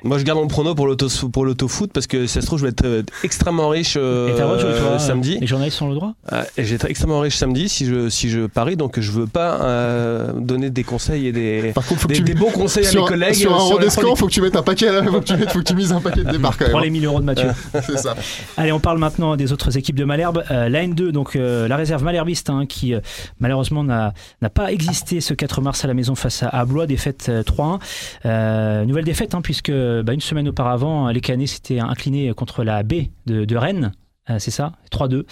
Moi, je garde mon prono pour l'auto pour l'auto-foot parce que si ça se trouve, je vais être euh, extrêmement riche euh, et t'as le droit de jouer, toi, samedi. Les journalistes ont le droit? Ah, et j'ai été extrêmement riche samedi si je, si je parie, donc je veux pas euh, donner des conseils et des, Par contre, faut que des, tu des bons conseils à sur, mes collègues. sur un euh, Rodescan, faut que tu mettes un paquet, là, faut que tu mettes, faut que tu mises un paquet de [laughs] départ quand Prends les 1000 euros de Mathieu. [laughs] C'est ça. Allez, on parle maintenant des autres équipes de Malherbe. Euh, la N2, donc euh, la réserve malherbiste, hein, qui euh, malheureusement n'a n'a pas existé ce 4 mars à la maison face à, à Blois, défaite euh, 3-1. Euh, nouvelle défaite, hein, puisque bah, une semaine auparavant, les Canets s'étaient inclinés contre la B de, de Rennes, Euh, c'est ça, 3-2.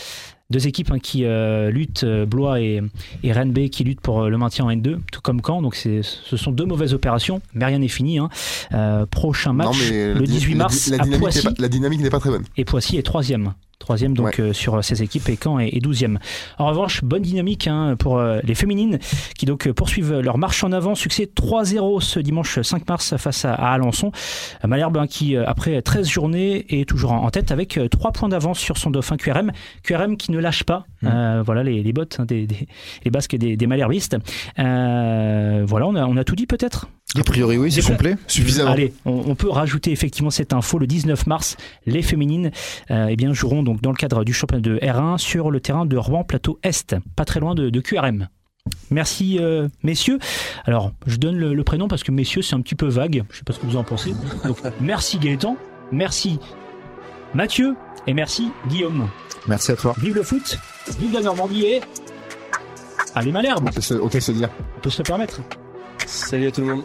Deux équipes hein, qui euh, luttent, euh, Blois et, et Rennes B, qui luttent pour le maintien en N2, tout comme Caen. Donc ce sont deux mauvaises opérations, mais rien n'est fini. hein. Euh, prochain match, non, le la dy- 18 la mars la à dynamique Poissy. pas- la dynamique n'est pas très bonne. Et Poissy est troisième. Troisième donc euh, sur ces équipes et Caen est, douzième. En revanche, bonne dynamique hein, pour euh, les féminines qui donc euh, poursuivent leur marche en avant. Succès 3-0 ce dimanche 5 mars face à, à Alençon. Malherbe hein, qui, après 13 journées, est toujours en, en tête avec 3 points d'avance sur son dauphin QRM. QRM qui ne lâche pas. Mmh. Euh, voilà les, les bottes, hein, des, des- les basques des, des Malherbistes. Euh, voilà, on a, on a tout dit peut-être? A priori, oui, c'est complet. Suffisamment. Allez, on, on peut rajouter effectivement cette info. Le 19 mars, les féminines euh, eh bien, joueront donc dans le cadre du championnat de R1 sur le terrain de Rouen Plateau Est, pas très loin de, de QRM. Merci euh, messieurs. Alors, je donne le, le prénom parce que messieurs c'est un petit peu vague. Je sais pas ce que vous en pensez. Donc, [laughs] merci Gaëtan, merci Mathieu et merci Guillaume. Merci à toi. Vive le foot, vive la Normandie et allez Malherbe, On peut se- on peut se dire. on peut se le permettre. Salut à tout le monde.